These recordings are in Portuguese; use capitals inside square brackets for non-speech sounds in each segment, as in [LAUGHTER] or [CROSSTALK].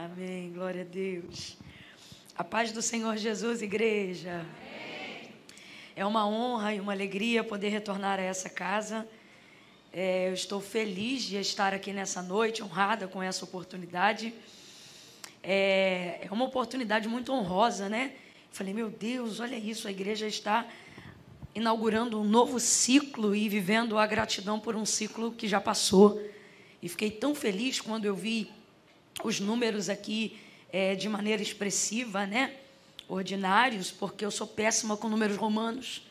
Amém. Glória a Deus. A paz do Senhor Jesus, igreja. É uma honra e uma alegria poder retornar a essa casa. É, eu estou feliz de estar aqui nessa noite, honrada com essa oportunidade. É, é uma oportunidade muito honrosa, né? Falei, meu Deus, olha isso, a igreja está inaugurando um novo ciclo e vivendo a gratidão por um ciclo que já passou. E fiquei tão feliz quando eu vi os números aqui é, de maneira expressiva, né? Ordinários, porque eu sou péssima com números romanos.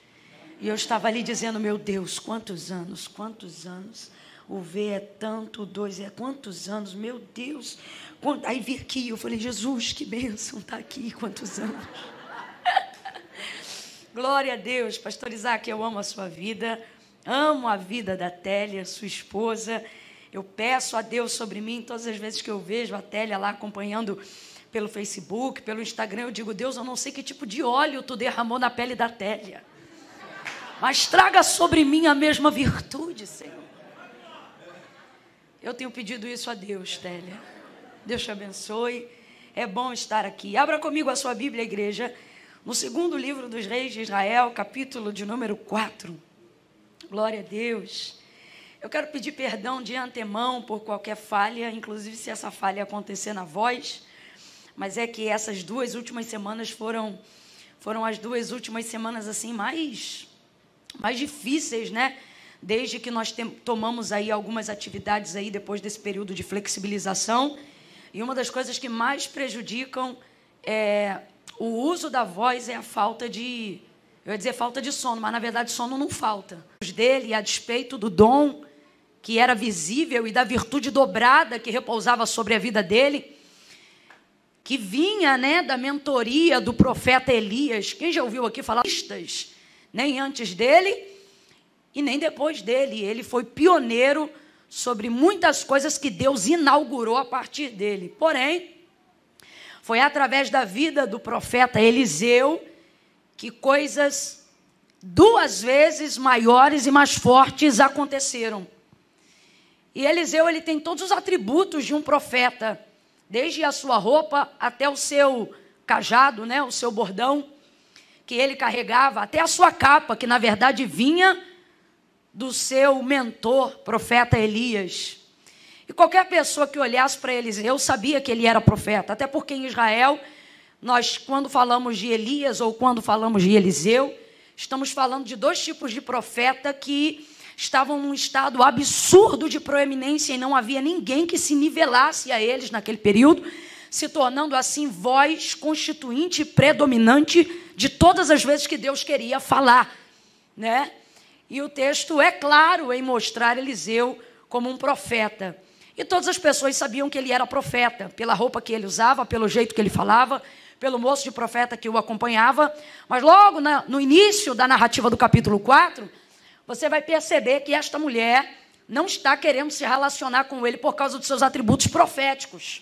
E eu estava ali dizendo, meu Deus, quantos anos, quantos anos. O V é tanto, o 2 é quantos anos, meu Deus. Aí vi aqui, eu falei, Jesus, que bênção tá aqui, quantos anos. [LAUGHS] Glória a Deus, pastor Isaac, eu amo a sua vida, amo a vida da Télia, sua esposa. Eu peço a Deus sobre mim todas as vezes que eu vejo a Télia lá acompanhando pelo Facebook, pelo Instagram, eu digo, Deus, eu não sei que tipo de óleo tu derramou na pele da Télia. Mas traga sobre mim a mesma virtude, Senhor. Eu tenho pedido isso a Deus, Télia. Deus te abençoe. É bom estar aqui. Abra comigo a sua Bíblia, igreja, no segundo livro dos reis de Israel, capítulo de número 4. Glória a Deus. Eu quero pedir perdão de antemão por qualquer falha, inclusive se essa falha acontecer na voz, mas é que essas duas últimas semanas foram foram as duas últimas semanas assim mais mais difíceis, né? Desde que nós tomamos aí algumas atividades aí depois desse período de flexibilização. E uma das coisas que mais prejudicam é, o uso da voz é a falta de, eu ia dizer falta de sono, mas na verdade sono não falta. Dele, a despeito do dom que era visível e da virtude dobrada que repousava sobre a vida dele, que vinha, né, da mentoria do profeta Elias. Quem já ouviu aqui falar? nem antes dele e nem depois dele. Ele foi pioneiro sobre muitas coisas que Deus inaugurou a partir dele. Porém, foi através da vida do profeta Eliseu que coisas duas vezes maiores e mais fortes aconteceram. E Eliseu ele tem todos os atributos de um profeta, desde a sua roupa até o seu cajado, né, o seu bordão que ele carregava, até a sua capa, que na verdade vinha do seu mentor, profeta Elias. E qualquer pessoa que olhasse para Eliseu sabia que ele era profeta, até porque em Israel, nós, quando falamos de Elias ou quando falamos de Eliseu, estamos falando de dois tipos de profeta que estavam num estado absurdo de proeminência e não havia ninguém que se nivelasse a eles naquele período se tornando assim voz constituinte e predominante de todas as vezes que Deus queria falar, né? E o texto é claro em mostrar Eliseu como um profeta. E todas as pessoas sabiam que ele era profeta, pela roupa que ele usava, pelo jeito que ele falava, pelo moço de profeta que o acompanhava. Mas logo na, no início da narrativa do capítulo 4, você vai perceber que esta mulher não está querendo se relacionar com ele por causa dos seus atributos proféticos.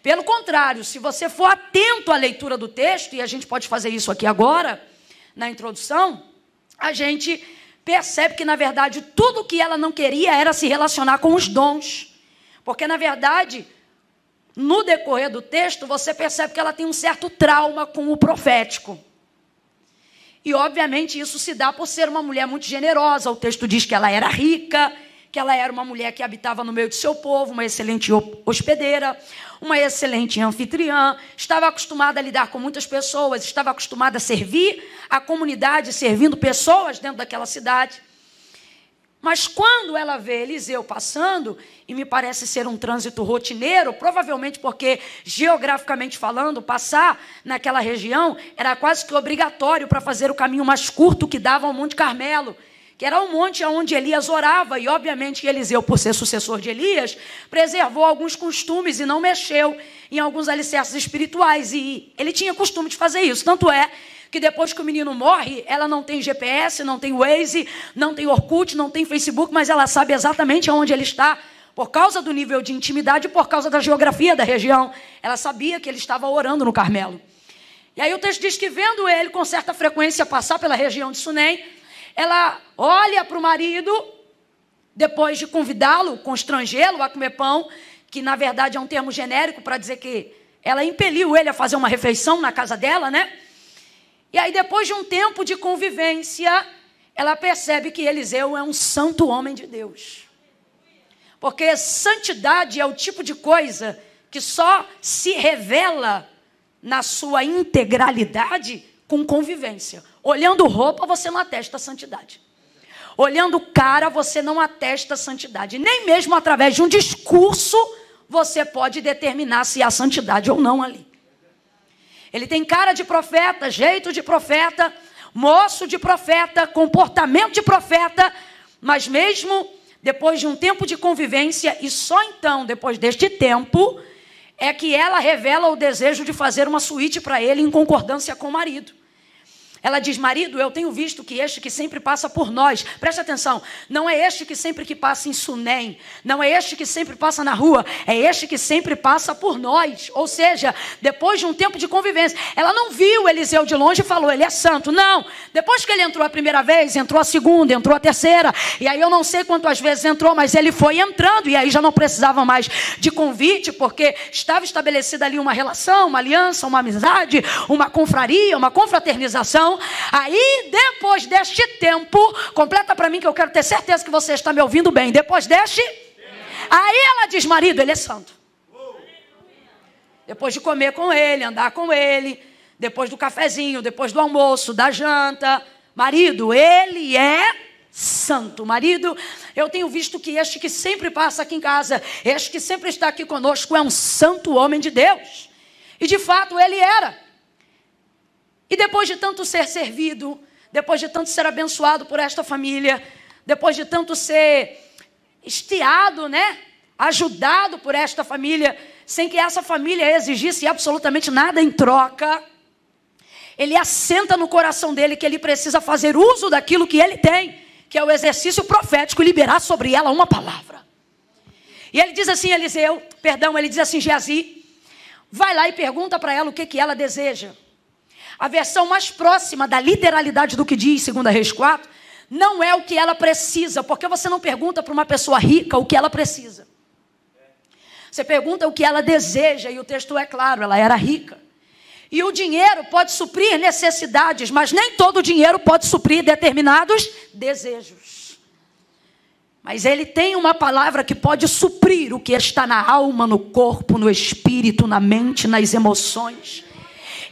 Pelo contrário, se você for atento à leitura do texto, e a gente pode fazer isso aqui agora, na introdução, a gente percebe que, na verdade, tudo que ela não queria era se relacionar com os dons. Porque, na verdade, no decorrer do texto, você percebe que ela tem um certo trauma com o profético. E, obviamente, isso se dá por ser uma mulher muito generosa. O texto diz que ela era rica, que ela era uma mulher que habitava no meio do seu povo, uma excelente hospedeira, uma excelente anfitriã, estava acostumada a lidar com muitas pessoas, estava acostumada a servir a comunidade, servindo pessoas dentro daquela cidade. Mas quando ela vê Eliseu passando, e me parece ser um trânsito rotineiro, provavelmente porque, geograficamente falando, passar naquela região era quase que obrigatório para fazer o caminho mais curto que dava ao Monte Carmelo, que era um monte onde Elias orava, e obviamente Eliseu, por ser sucessor de Elias, preservou alguns costumes e não mexeu em alguns alicerces espirituais. E ele tinha costume de fazer isso. Tanto é que depois que o menino morre, ela não tem GPS, não tem Waze, não tem Orkut, não tem Facebook, mas ela sabe exatamente aonde ele está, por causa do nível de intimidade e por causa da geografia da região. Ela sabia que ele estava orando no Carmelo. E aí o texto diz que vendo ele com certa frequência passar pela região de Sunem, ela olha para o marido, depois de convidá-lo, constrangê-lo a comer pão, que na verdade é um termo genérico para dizer que ela impeliu ele a fazer uma refeição na casa dela, né? E aí, depois de um tempo de convivência, ela percebe que Eliseu é um santo homem de Deus. Porque santidade é o tipo de coisa que só se revela na sua integralidade com convivência. Olhando roupa, você não atesta santidade. Olhando cara, você não atesta santidade. Nem mesmo através de um discurso você pode determinar se há santidade ou não ali. Ele tem cara de profeta, jeito de profeta, moço de profeta, comportamento de profeta, mas mesmo depois de um tempo de convivência, e só então, depois deste tempo, é que ela revela o desejo de fazer uma suíte para ele em concordância com o marido. Ela diz: Marido, eu tenho visto que este que sempre passa por nós, preste atenção, não é este que sempre que passa em Sunem, não é este que sempre passa na rua, é este que sempre passa por nós. Ou seja, depois de um tempo de convivência, ela não viu Eliseu de longe e falou: Ele é santo. Não. Depois que ele entrou a primeira vez, entrou a segunda, entrou a terceira, e aí eu não sei quantas vezes entrou, mas ele foi entrando, e aí já não precisava mais de convite, porque estava estabelecida ali uma relação, uma aliança, uma amizade, uma confraria, uma confraternização. Aí, depois deste tempo, completa para mim que eu quero ter certeza que você está me ouvindo bem. Depois deste, aí ela diz: marido, ele é santo. Depois de comer com ele, andar com ele, depois do cafezinho, depois do almoço, da janta, marido, ele é santo. Marido, eu tenho visto que este que sempre passa aqui em casa, este que sempre está aqui conosco, é um santo homem de Deus. E de fato ele era. E depois de tanto ser servido, depois de tanto ser abençoado por esta família, depois de tanto ser estiado, né? Ajudado por esta família, sem que essa família exigisse absolutamente nada em troca. Ele assenta no coração dele que ele precisa fazer uso daquilo que ele tem, que é o exercício profético, liberar sobre ela uma palavra. E ele diz assim, Eliseu, perdão, ele diz assim, Geazi, vai lá e pergunta para ela o que, que ela deseja. A versão mais próxima da literalidade do que diz 2 Reis 4 não é o que ela precisa, porque você não pergunta para uma pessoa rica o que ela precisa. Você pergunta o que ela deseja, e o texto é claro, ela era rica. E o dinheiro pode suprir necessidades, mas nem todo dinheiro pode suprir determinados desejos. Mas ele tem uma palavra que pode suprir o que está na alma, no corpo, no espírito, na mente, nas emoções.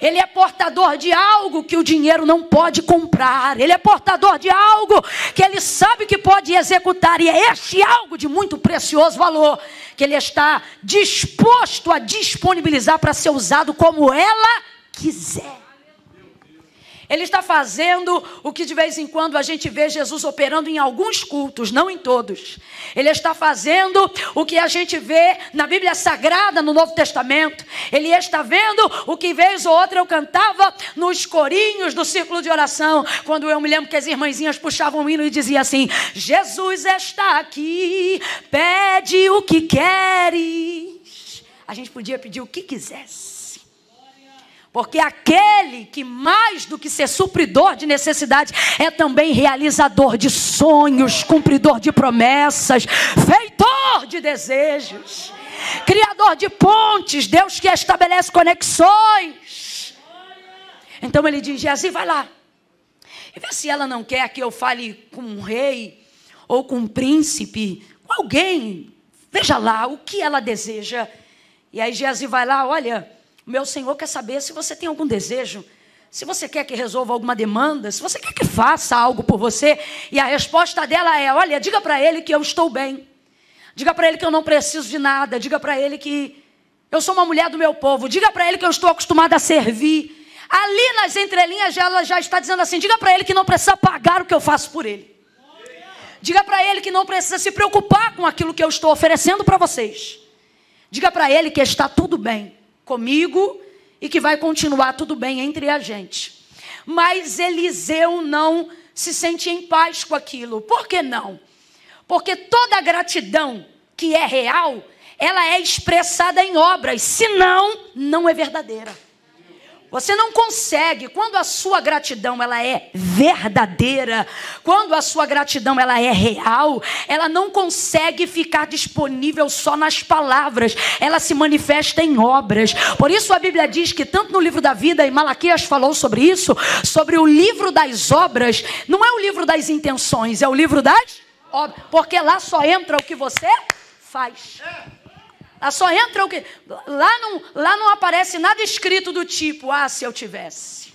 Ele é portador de algo que o dinheiro não pode comprar. Ele é portador de algo que ele sabe que pode executar. E é este algo de muito precioso valor que ele está disposto a disponibilizar para ser usado como ela quiser. Ele está fazendo o que de vez em quando a gente vê Jesus operando em alguns cultos, não em todos. Ele está fazendo o que a gente vê na Bíblia Sagrada, no Novo Testamento. Ele está vendo o que vez ou outra eu cantava nos corinhos do círculo de oração, quando eu me lembro que as irmãzinhas puxavam o hino e diziam assim: Jesus está aqui, pede o que queres. A gente podia pedir o que quisesse. Porque aquele que mais do que ser supridor de necessidades é também realizador de sonhos, cumpridor de promessas, feitor de desejos, criador de pontes, Deus que estabelece conexões. Então ele diz: Geazi, vai lá. E vê se ela não quer que eu fale com um rei ou com um príncipe, com alguém. Veja lá o que ela deseja. E aí Geazi vai lá, olha meu Senhor quer saber se você tem algum desejo, se você quer que resolva alguma demanda, se você quer que faça algo por você. E a resposta dela é: olha, diga para ele que eu estou bem. Diga para ele que eu não preciso de nada. Diga para ele que eu sou uma mulher do meu povo. Diga para ele que eu estou acostumada a servir. Ali nas entrelinhas ela já está dizendo assim: diga para ele que não precisa pagar o que eu faço por ele. Diga para ele que não precisa se preocupar com aquilo que eu estou oferecendo para vocês. Diga para ele que está tudo bem comigo e que vai continuar tudo bem entre a gente. Mas Eliseu não se sente em paz com aquilo. Por que não? Porque toda gratidão que é real, ela é expressada em obras, senão não é verdadeira. Você não consegue, quando a sua gratidão ela é verdadeira, quando a sua gratidão ela é real, ela não consegue ficar disponível só nas palavras, ela se manifesta em obras. Por isso a Bíblia diz que tanto no livro da vida e Malaquias falou sobre isso, sobre o livro das obras, não é o livro das intenções, é o livro das obras, porque lá só entra o que você faz. Lá só entra o que. Lá não, lá não aparece nada escrito do tipo, ah, se eu tivesse.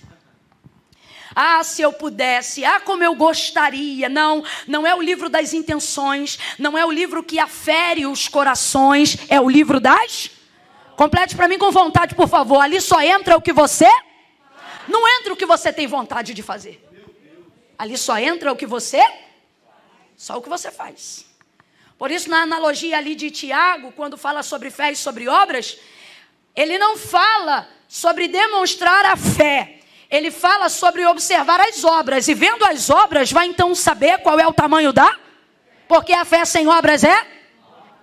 Ah, se eu pudesse. Ah, como eu gostaria. Não, não é o livro das intenções. Não é o livro que afere os corações. É o livro das. Complete para mim com vontade, por favor. Ali só entra o que você. Não entra o que você tem vontade de fazer. Ali só entra o que você. Só o que você faz. Por isso, na analogia ali de Tiago, quando fala sobre fé e sobre obras, ele não fala sobre demonstrar a fé. Ele fala sobre observar as obras. E vendo as obras, vai então saber qual é o tamanho da? Porque a fé sem obras é?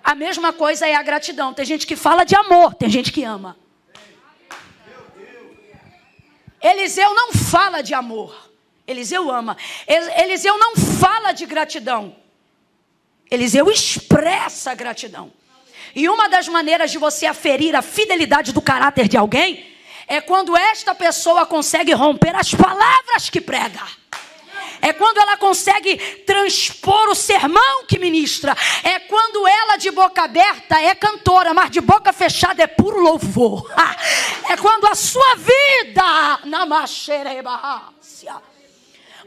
A mesma coisa é a gratidão. Tem gente que fala de amor, tem gente que ama. Eliseu não fala de amor. Eliseu ama. Eliseu não fala de gratidão. Eliseu expressa gratidão. E uma das maneiras de você aferir a fidelidade do caráter de alguém é quando esta pessoa consegue romper as palavras que prega. É quando ela consegue transpor o sermão que ministra. É quando ela, de boca aberta, é cantora, mas de boca fechada é puro louvor. [LAUGHS] É quando a sua vida, na macherebaácia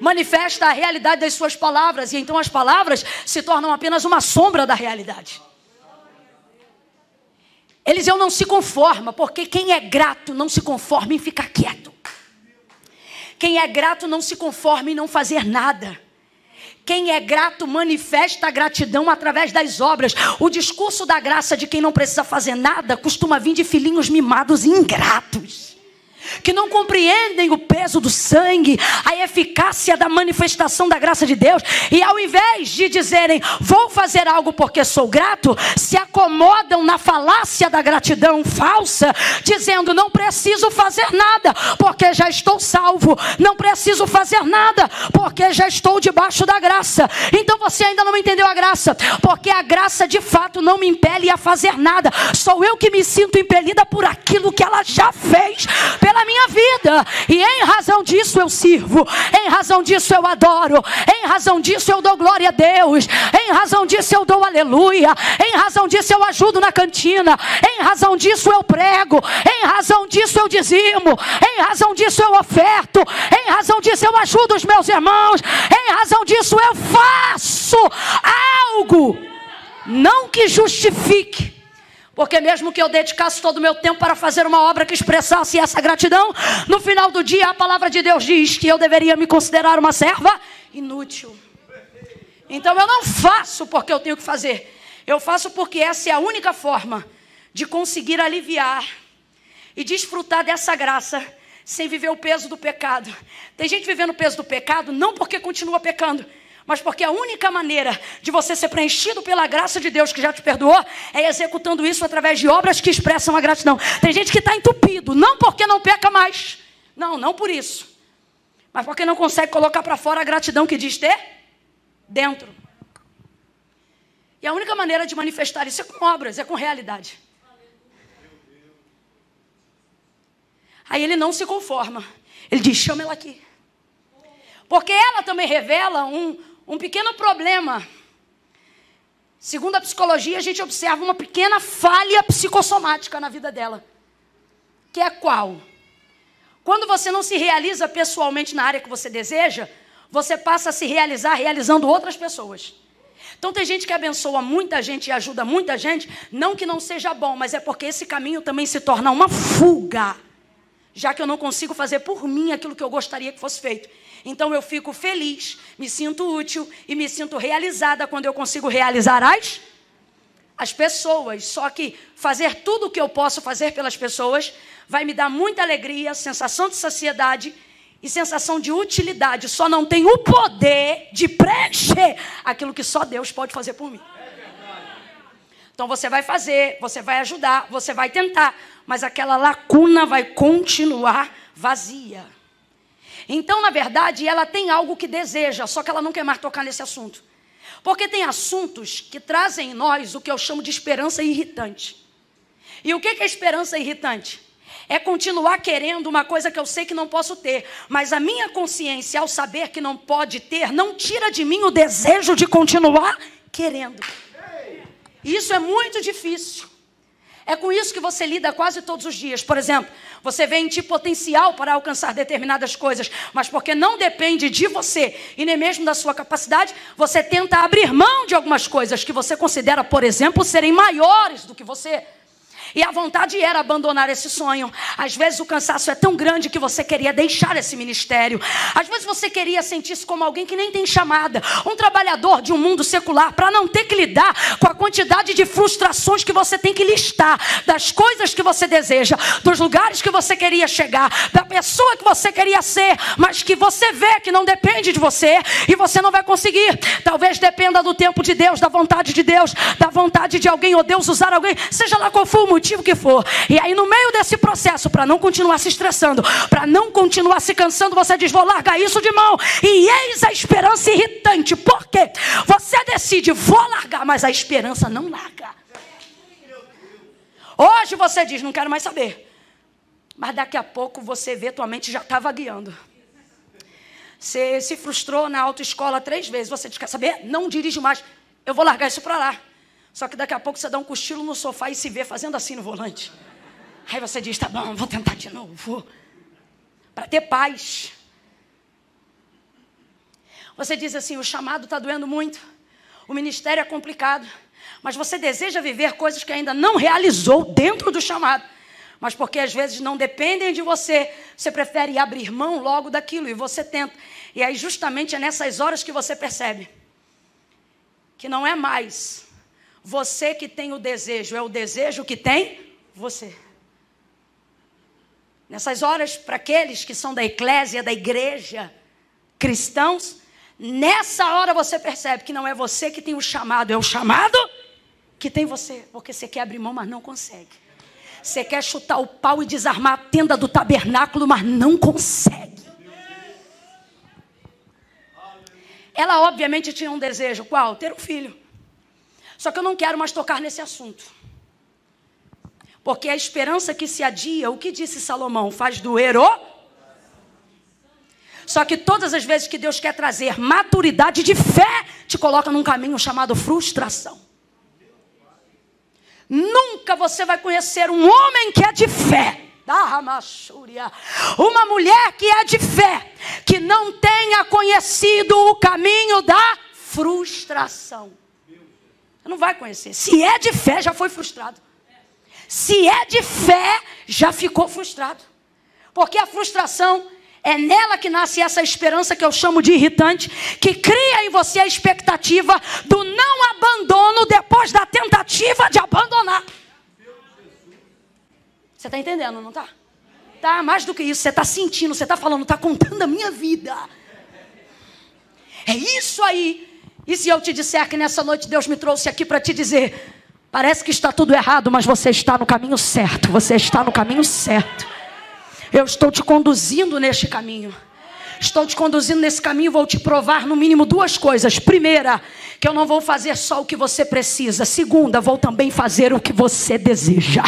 manifesta a realidade das suas palavras, e então as palavras se tornam apenas uma sombra da realidade. Eliseu não se conforma, porque quem é grato não se conforma em ficar quieto. Quem é grato não se conforma em não fazer nada. Quem é grato manifesta a gratidão através das obras. O discurso da graça de quem não precisa fazer nada costuma vir de filhinhos mimados e ingratos que não compreendem o peso do sangue, a eficácia da manifestação da graça de Deus, e ao invés de dizerem, vou fazer algo porque sou grato, se acomodam na falácia da gratidão falsa, dizendo, não preciso fazer nada, porque já estou salvo, não preciso fazer nada, porque já estou debaixo da graça. Então você ainda não entendeu a graça, porque a graça de fato não me impele a fazer nada, sou eu que me sinto impelida por aquilo que ela já fez pela minha vida. E em razão disso eu sirvo, em razão disso eu adoro, em razão disso eu dou glória a Deus, em razão disso eu dou aleluia, em razão disso eu ajudo na cantina, em razão disso eu prego, em razão disso eu dizimo, em razão disso eu oferto, em razão disso eu ajudo os meus irmãos, em razão disso eu faço algo, não que justifique porque mesmo que eu dedicasse todo o meu tempo para fazer uma obra que expressasse essa gratidão, no final do dia a palavra de Deus diz que eu deveria me considerar uma serva inútil. Então eu não faço porque eu tenho que fazer. Eu faço porque essa é a única forma de conseguir aliviar e desfrutar dessa graça sem viver o peso do pecado. Tem gente vivendo o peso do pecado não porque continua pecando, mas porque a única maneira de você ser preenchido pela graça de Deus que já te perdoou é executando isso através de obras que expressam a gratidão. Tem gente que está entupido, não porque não peca mais. Não, não por isso. Mas porque não consegue colocar para fora a gratidão que diz ter dentro. E a única maneira de manifestar isso é com obras, é com realidade. Aí ele não se conforma. Ele diz: chama ela aqui. Porque ela também revela um, um pequeno problema. Segundo a psicologia, a gente observa uma pequena falha psicossomática na vida dela. Que é qual? Quando você não se realiza pessoalmente na área que você deseja, você passa a se realizar realizando outras pessoas. Então tem gente que abençoa muita gente e ajuda muita gente, não que não seja bom, mas é porque esse caminho também se torna uma fuga, já que eu não consigo fazer por mim aquilo que eu gostaria que fosse feito. Então eu fico feliz, me sinto útil e me sinto realizada quando eu consigo realizar as as pessoas. Só que fazer tudo o que eu posso fazer pelas pessoas vai me dar muita alegria, sensação de saciedade e sensação de utilidade. Só não tem o poder de preencher aquilo que só Deus pode fazer por mim. Então você vai fazer, você vai ajudar, você vai tentar, mas aquela lacuna vai continuar vazia. Então, na verdade, ela tem algo que deseja, só que ela não quer mais tocar nesse assunto. Porque tem assuntos que trazem em nós o que eu chamo de esperança irritante. E o que é esperança irritante? É continuar querendo uma coisa que eu sei que não posso ter, mas a minha consciência, ao saber que não pode ter, não tira de mim o desejo de continuar querendo. Isso é muito difícil. É com isso que você lida quase todos os dias. Por exemplo, você vê em ti potencial para alcançar determinadas coisas, mas porque não depende de você e nem mesmo da sua capacidade, você tenta abrir mão de algumas coisas que você considera, por exemplo, serem maiores do que você. E a vontade era abandonar esse sonho. Às vezes o cansaço é tão grande que você queria deixar esse ministério. Às vezes você queria sentir-se como alguém que nem tem chamada, um trabalhador de um mundo secular, para não ter que lidar com a quantidade de frustrações que você tem que listar, das coisas que você deseja, dos lugares que você queria chegar, da pessoa que você queria ser, mas que você vê que não depende de você e você não vai conseguir. Talvez dependa do tempo de Deus, da vontade de Deus, da vontade de alguém ou Deus usar alguém, seja lá qual for o motivo motivo que for. E aí, no meio desse processo, para não continuar se estressando, para não continuar se cansando, você diz: vou largar isso de mão. E eis a esperança irritante. Por quê? Você decide, vou largar, mas a esperança não larga. Hoje você diz: não quero mais saber. Mas daqui a pouco você vê, tua mente já estava guiando. Você se frustrou na autoescola três vezes. Você diz: quer saber? Não dirige mais. Eu vou largar isso para lá. Só que daqui a pouco você dá um cochilo no sofá e se vê fazendo assim no volante. Aí você diz: tá bom, vou tentar de novo. Para ter paz. Você diz assim: o chamado está doendo muito, o ministério é complicado, mas você deseja viver coisas que ainda não realizou dentro do chamado. Mas porque às vezes não dependem de você, você prefere abrir mão logo daquilo e você tenta. E aí, justamente é nessas horas que você percebe que não é mais você que tem o desejo, é o desejo que tem você. Nessas horas, para aqueles que são da eclésia, da igreja, cristãos, nessa hora você percebe que não é você que tem o chamado, é o chamado que tem você. Porque você quer abrir mão, mas não consegue. Você quer chutar o pau e desarmar a tenda do tabernáculo, mas não consegue. Ela obviamente tinha um desejo, qual? Ter um filho. Só que eu não quero mais tocar nesse assunto. Porque a esperança que se adia, o que disse Salomão, faz doer o. Só que todas as vezes que Deus quer trazer maturidade de fé, te coloca num caminho chamado frustração. Nunca você vai conhecer um homem que é de fé. Uma mulher que é de fé, que não tenha conhecido o caminho da frustração. Não vai conhecer. Se é de fé, já foi frustrado. Se é de fé, já ficou frustrado. Porque a frustração é nela que nasce essa esperança que eu chamo de irritante, que cria em você a expectativa do não abandono depois da tentativa de abandonar. Você está entendendo, não está? Tá, mais do que isso, você está sentindo, você está falando, está contando a minha vida. É isso aí e se eu te disser que nessa noite Deus me trouxe aqui para te dizer: parece que está tudo errado, mas você está no caminho certo, você está no caminho certo. Eu estou te conduzindo neste caminho. Estou te conduzindo nesse caminho, vou te provar no mínimo duas coisas. Primeira, que eu não vou fazer só o que você precisa. Segunda, vou também fazer o que você deseja.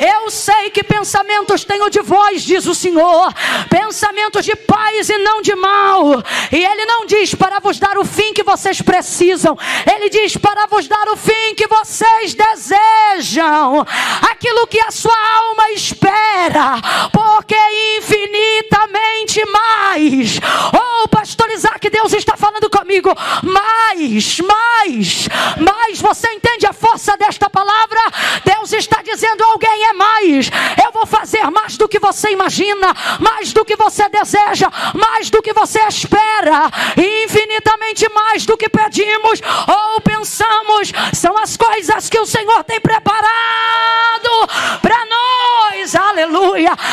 Eu sei que pensamentos tenho de vós, diz o Senhor, pensamentos de paz e não de mal. E Ele não diz para vos dar o fim que vocês precisam, Ele diz para vos dar o fim que vocês desejam, aquilo que a sua alma espera, porque infinitamente mais. Oh, pastor Isaac, Deus está falando comigo, mais, mais, mais. Você entende a força desta palavra? Deus está dizendo: alguém é mais. Eu vou fazer mais do que você imagina, mais do que você deseja, mais do que você espera, infinitamente mais do que pedimos ou pensamos. São as coisas que o Senhor tem preparado.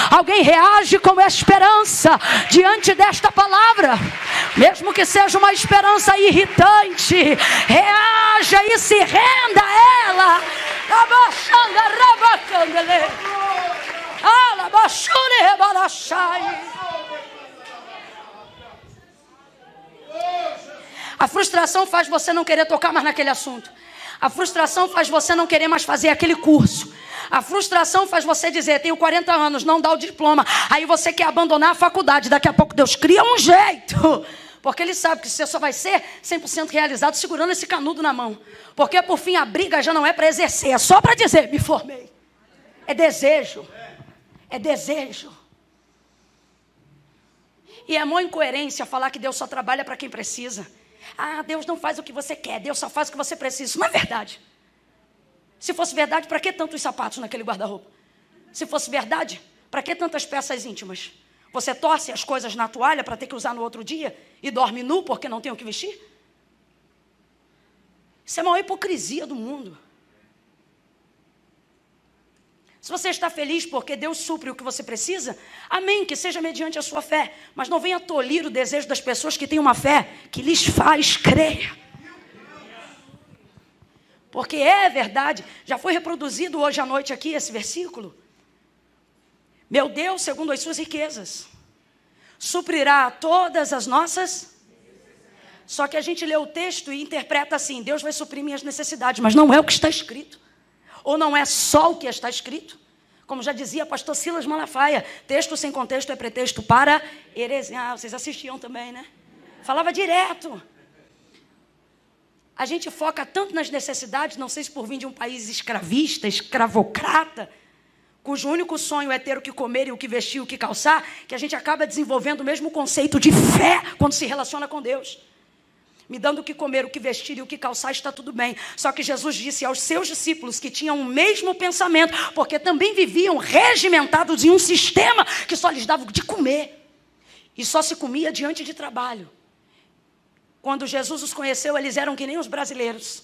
Alguém reage com esperança diante desta palavra, mesmo que seja uma esperança irritante reaja e se renda a ela. Xarachai. A frustração faz você não querer tocar mais naquele assunto. A frustração faz você não querer mais fazer aquele curso. A frustração faz você dizer: tenho 40 anos, não dá o diploma. Aí você quer abandonar a faculdade. Daqui a pouco Deus cria um jeito. [LAUGHS] Porque ele sabe que você só vai ser 100% realizado segurando esse canudo na mão. Porque por fim a briga já não é para exercer, é só para dizer: me formei. É desejo. É desejo. E é uma incoerência falar que Deus só trabalha para quem precisa. Ah, Deus não faz o que você quer, Deus só faz o que você precisa. Isso não é verdade. Se fosse verdade, para que tantos sapatos naquele guarda-roupa? Se fosse verdade, para que tantas peças íntimas? Você torce as coisas na toalha para ter que usar no outro dia e dorme nu porque não tem o que vestir? Isso é a maior hipocrisia do mundo. Se você está feliz porque Deus supre o que você precisa, amém, que seja mediante a sua fé. Mas não venha tolir o desejo das pessoas que têm uma fé que lhes faz crer. Porque é verdade, já foi reproduzido hoje à noite aqui esse versículo. Meu Deus, segundo as suas riquezas, suprirá todas as nossas. Só que a gente lê o texto e interpreta assim: Deus vai suprir minhas necessidades, mas não é o que está escrito. Ou não é só o que está escrito. Como já dizia pastor Silas Malafaia, texto sem contexto é pretexto para heresia. Ah, vocês assistiam também, né? Falava direto. A gente foca tanto nas necessidades, não sei se por vir de um país escravista, escravocrata, cujo único sonho é ter o que comer e o que vestir, o que calçar, que a gente acaba desenvolvendo o mesmo conceito de fé quando se relaciona com Deus. Me dando o que comer, o que vestir e o que calçar, está tudo bem. Só que Jesus disse aos seus discípulos que tinham o mesmo pensamento, porque também viviam regimentados em um sistema que só lhes dava de comer. E só se comia diante de trabalho. Quando Jesus os conheceu, eles eram que nem os brasileiros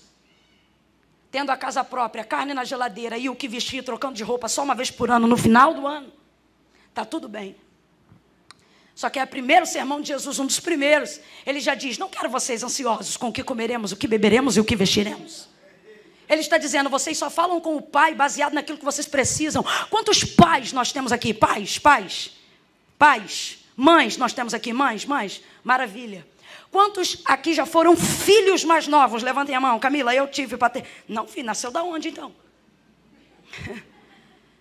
tendo a casa própria, carne na geladeira e o que vestir, trocando de roupa só uma vez por ano no final do ano, tá tudo bem. Só que é o primeiro sermão de Jesus, um dos primeiros. Ele já diz: Não quero vocês ansiosos com o que comeremos, o que beberemos e o que vestiremos. Ele está dizendo: Vocês só falam com o Pai baseado naquilo que vocês precisam. Quantos pais nós temos aqui? Pais, pais, pais, mães nós temos aqui? Mães, mães, maravilha. Quantos aqui já foram filhos mais novos? Levantem a mão. Camila, eu tive para ter. Não, filho, nasceu da onde então? [LAUGHS]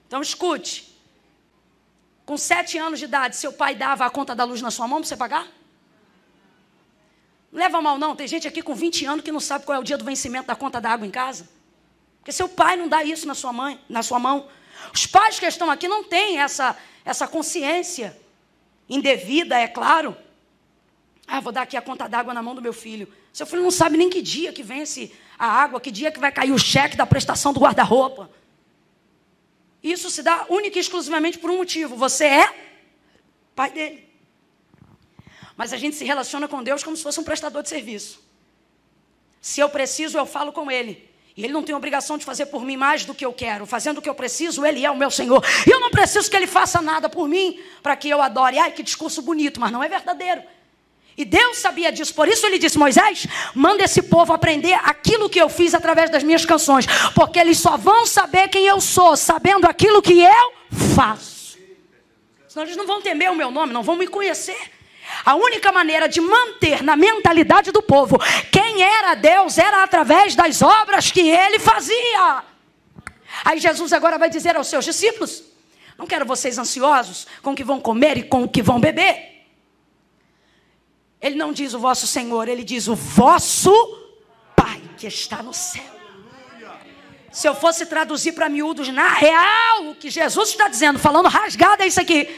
Então escute. Com sete anos de idade, seu pai dava a conta da luz na sua mão para você pagar? Não leva mal, não. Tem gente aqui com 20 anos que não sabe qual é o dia do vencimento da conta da água em casa. Porque seu pai não dá isso na sua, mãe, na sua mão. Os pais que estão aqui não têm essa, essa consciência indevida, é claro. Ah, vou dar aqui a conta d'água na mão do meu filho. Seu filho não sabe nem que dia que vence a água, que dia que vai cair o cheque da prestação do guarda-roupa. Isso se dá única e exclusivamente por um motivo: você é pai dele. Mas a gente se relaciona com Deus como se fosse um prestador de serviço. Se eu preciso, eu falo com Ele. E Ele não tem obrigação de fazer por mim mais do que eu quero. Fazendo o que eu preciso, Ele é o meu Senhor. E eu não preciso que Ele faça nada por mim para que eu adore. Ai, que discurso bonito, mas não é verdadeiro. E Deus sabia disso, por isso ele disse: Moisés, manda esse povo aprender aquilo que eu fiz através das minhas canções, porque eles só vão saber quem eu sou, sabendo aquilo que eu faço. Senão eles não vão temer o meu nome, não vão me conhecer. A única maneira de manter na mentalidade do povo quem era Deus era através das obras que ele fazia. Aí Jesus agora vai dizer aos seus discípulos: Não quero vocês ansiosos com o que vão comer e com o que vão beber. Ele não diz o vosso Senhor, ele diz o vosso Pai que está no céu. Se eu fosse traduzir para miúdos, na real, o que Jesus está dizendo, falando rasgado, é isso aqui.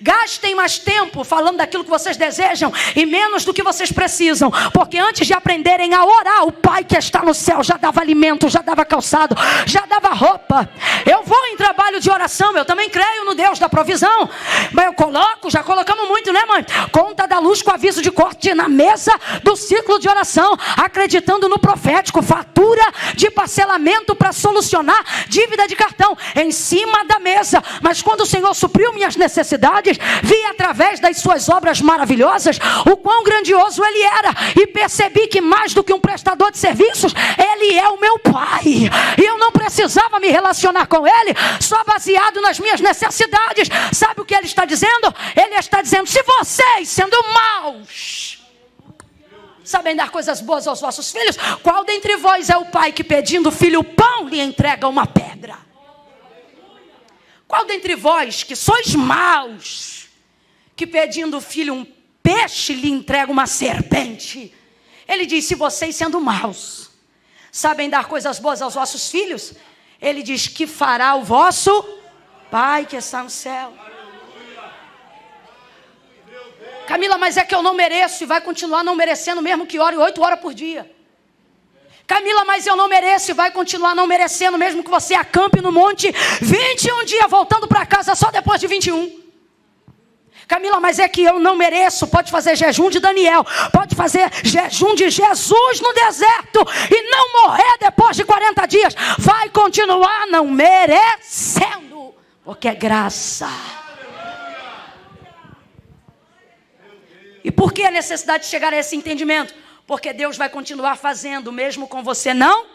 Gastem mais tempo falando daquilo que vocês desejam e menos do que vocês precisam. Porque antes de aprenderem a orar, o Pai que está no céu já dava alimento, já dava calçado, já dava roupa. Eu vou em trabalho de oração, eu também creio no Deus da provisão. Mas eu coloco, já colocamos muito, né, mãe? Conta da luz com aviso de corte na mesa do ciclo de oração, acreditando no profético, fatura de parcelamento para solucionar dívida de cartão em cima da mesa. Mas quando o Senhor supriu minhas necessidades, vi através das suas obras maravilhosas o quão grandioso Ele era e percebi que mais do que um prestador de serviços, Ele é o meu Pai. E eu não precisava me relacionar com Ele só baseado nas minhas necessidades. Sabe o que Ele está dizendo? Ele está dizendo: se vocês, sendo maus, sabem dar coisas boas aos vossos filhos, qual dentre vós é o pai que pedindo filho pão lhe entrega uma pedra? Qual dentre vós que sois maus, que pedindo filho um peixe lhe entrega uma serpente? Ele diz: se vocês sendo maus, sabem dar coisas boas aos vossos filhos, ele diz que fará o vosso Pai que está no céu. Camila, mas é que eu não mereço e vai continuar não merecendo, mesmo que ore oito horas por dia. Camila, mas eu não mereço e vai continuar não merecendo, mesmo que você acampe no monte 21 dias, voltando para casa só depois de 21. Camila, mas é que eu não mereço. Pode fazer jejum de Daniel, pode fazer jejum de Jesus no deserto e não morrer depois de 40 dias. Vai continuar não merecendo, porque é graça. E por que a necessidade de chegar a esse entendimento? Porque Deus vai continuar fazendo, mesmo com você não.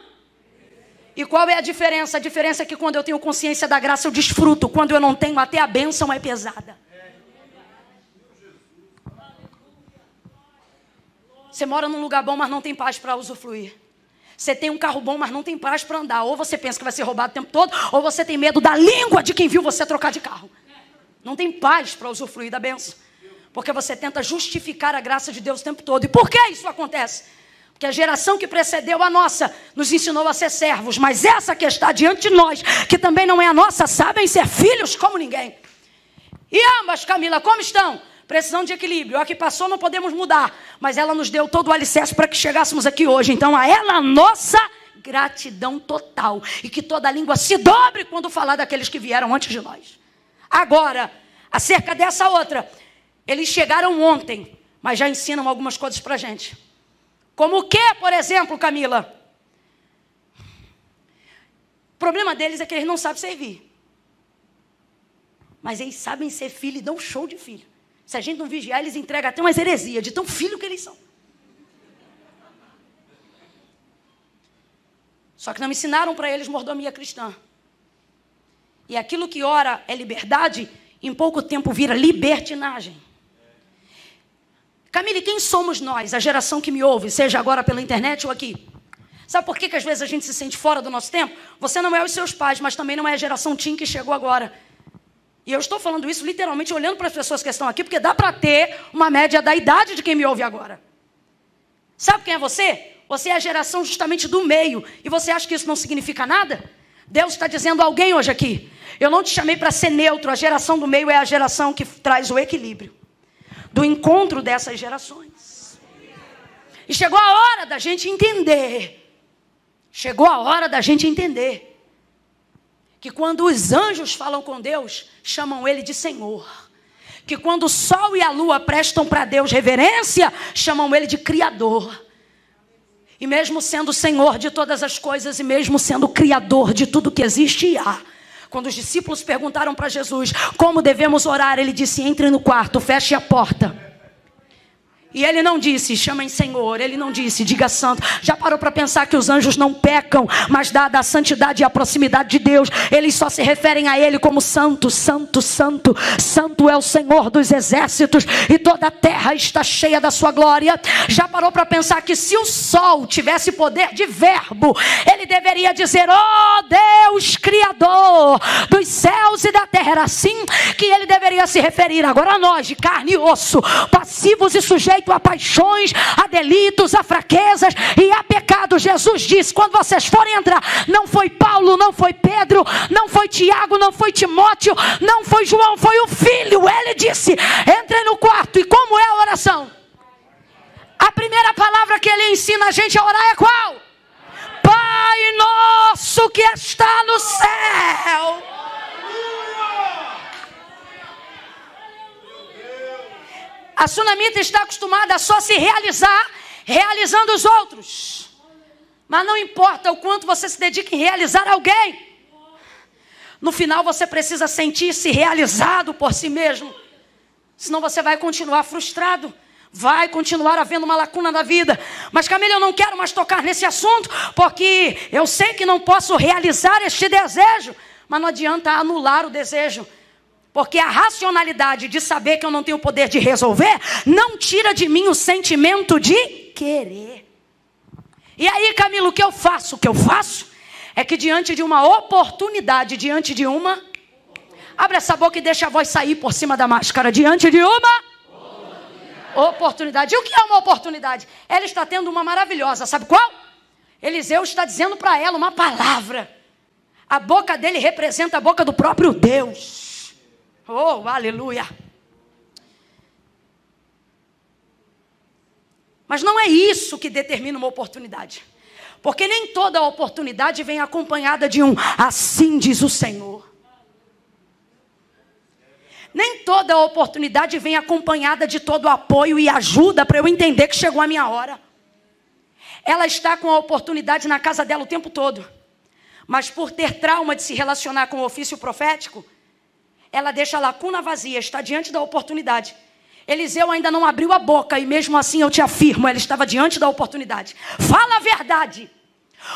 E qual é a diferença? A diferença é que quando eu tenho consciência da graça, eu desfruto. Quando eu não tenho, até a bênção é pesada. Você mora num lugar bom, mas não tem paz para usufruir. Você tem um carro bom, mas não tem paz para andar. Ou você pensa que vai ser roubado o tempo todo, ou você tem medo da língua de quem viu você trocar de carro. Não tem paz para usufruir da benção. Porque você tenta justificar a graça de Deus o tempo todo. E por que isso acontece? Porque a geração que precedeu a nossa nos ensinou a ser servos, mas essa que está diante de nós, que também não é a nossa, sabem ser filhos como ninguém. E ambas, Camila, como estão? precisando de equilíbrio. A que passou não podemos mudar, mas ela nos deu todo o alicerce para que chegássemos aqui hoje. Então, a ela, nossa gratidão total. E que toda língua se dobre quando falar daqueles que vieram antes de nós. Agora, acerca dessa outra, eles chegaram ontem, mas já ensinam algumas coisas para a gente. Como o que, por exemplo, Camila? O problema deles é que eles não sabem servir. Mas eles sabem ser filho e dão show de filho. Se a gente não vigiar, eles entregam até umas heresias, de tão filho que eles são. Só que não ensinaram para eles mordomia cristã. E aquilo que ora é liberdade, em pouco tempo vira libertinagem. Camille, quem somos nós, a geração que me ouve, seja agora pela internet ou aqui? Sabe por que, que às vezes a gente se sente fora do nosso tempo? Você não é os seus pais, mas também não é a geração Tim que chegou agora. E eu estou falando isso literalmente olhando para as pessoas que estão aqui, porque dá para ter uma média da idade de quem me ouve agora. Sabe quem é você? Você é a geração justamente do meio. E você acha que isso não significa nada? Deus está dizendo a alguém hoje aqui. Eu não te chamei para ser neutro. A geração do meio é a geração que traz o equilíbrio do encontro dessas gerações. E chegou a hora da gente entender. Chegou a hora da gente entender que quando os anjos falam com Deus, chamam ele de Senhor. Que quando o sol e a lua prestam para Deus reverência, chamam ele de Criador. E mesmo sendo Senhor de todas as coisas, e mesmo sendo Criador de tudo que existe e há, quando os discípulos perguntaram para Jesus como devemos orar, ele disse: entre no quarto, feche a porta e ele não disse, chamem Senhor. Ele não disse, diga santo. Já parou para pensar que os anjos não pecam, mas dada a santidade e a proximidade de Deus, eles só se referem a Ele como santo, santo, santo. Santo é o Senhor dos exércitos e toda a terra está cheia da sua glória. Já parou para pensar que se o sol tivesse poder de verbo, ele deveria dizer: Oh Deus, Criador dos céus e da terra. Era assim que ele deveria se referir. Agora nós, de carne e osso, passivos e sujeitos a paixões, a delitos, a fraquezas e a pecados. Jesus disse: quando vocês forem entrar, não foi Paulo, não foi Pedro, não foi Tiago, não foi Timóteo, não foi João, foi o filho. Ele disse: entrem no quarto. E como é a oração? A primeira palavra que ele ensina a gente a orar é qual? Pai nosso que está no céu. A sunamita está acostumada a só se realizar realizando os outros. Mas não importa o quanto você se dedica em realizar alguém. No final você precisa sentir-se realizado por si mesmo. Senão você vai continuar frustrado. vai continuar havendo uma lacuna na vida. Mas Camila, eu não quero mais tocar nesse assunto, porque eu sei que não posso realizar este desejo. Mas não adianta anular o desejo. Porque a racionalidade de saber que eu não tenho poder de resolver não tira de mim o sentimento de querer. E aí, Camilo, o que eu faço? O que eu faço é que diante de uma oportunidade, diante de uma. Abre essa boca e deixa a voz sair por cima da máscara. Diante de uma. Oportunidade. E o que é uma oportunidade? Ela está tendo uma maravilhosa, sabe qual? Eliseu está dizendo para ela uma palavra. A boca dele representa a boca do próprio Deus. Oh, aleluia. Mas não é isso que determina uma oportunidade. Porque nem toda oportunidade vem acompanhada de um assim diz o Senhor. Nem toda oportunidade vem acompanhada de todo apoio e ajuda para eu entender que chegou a minha hora. Ela está com a oportunidade na casa dela o tempo todo. Mas por ter trauma de se relacionar com o ofício profético, ela deixa a lacuna vazia, está diante da oportunidade. Eliseu ainda não abriu a boca e mesmo assim eu te afirmo, ela estava diante da oportunidade. Fala a verdade.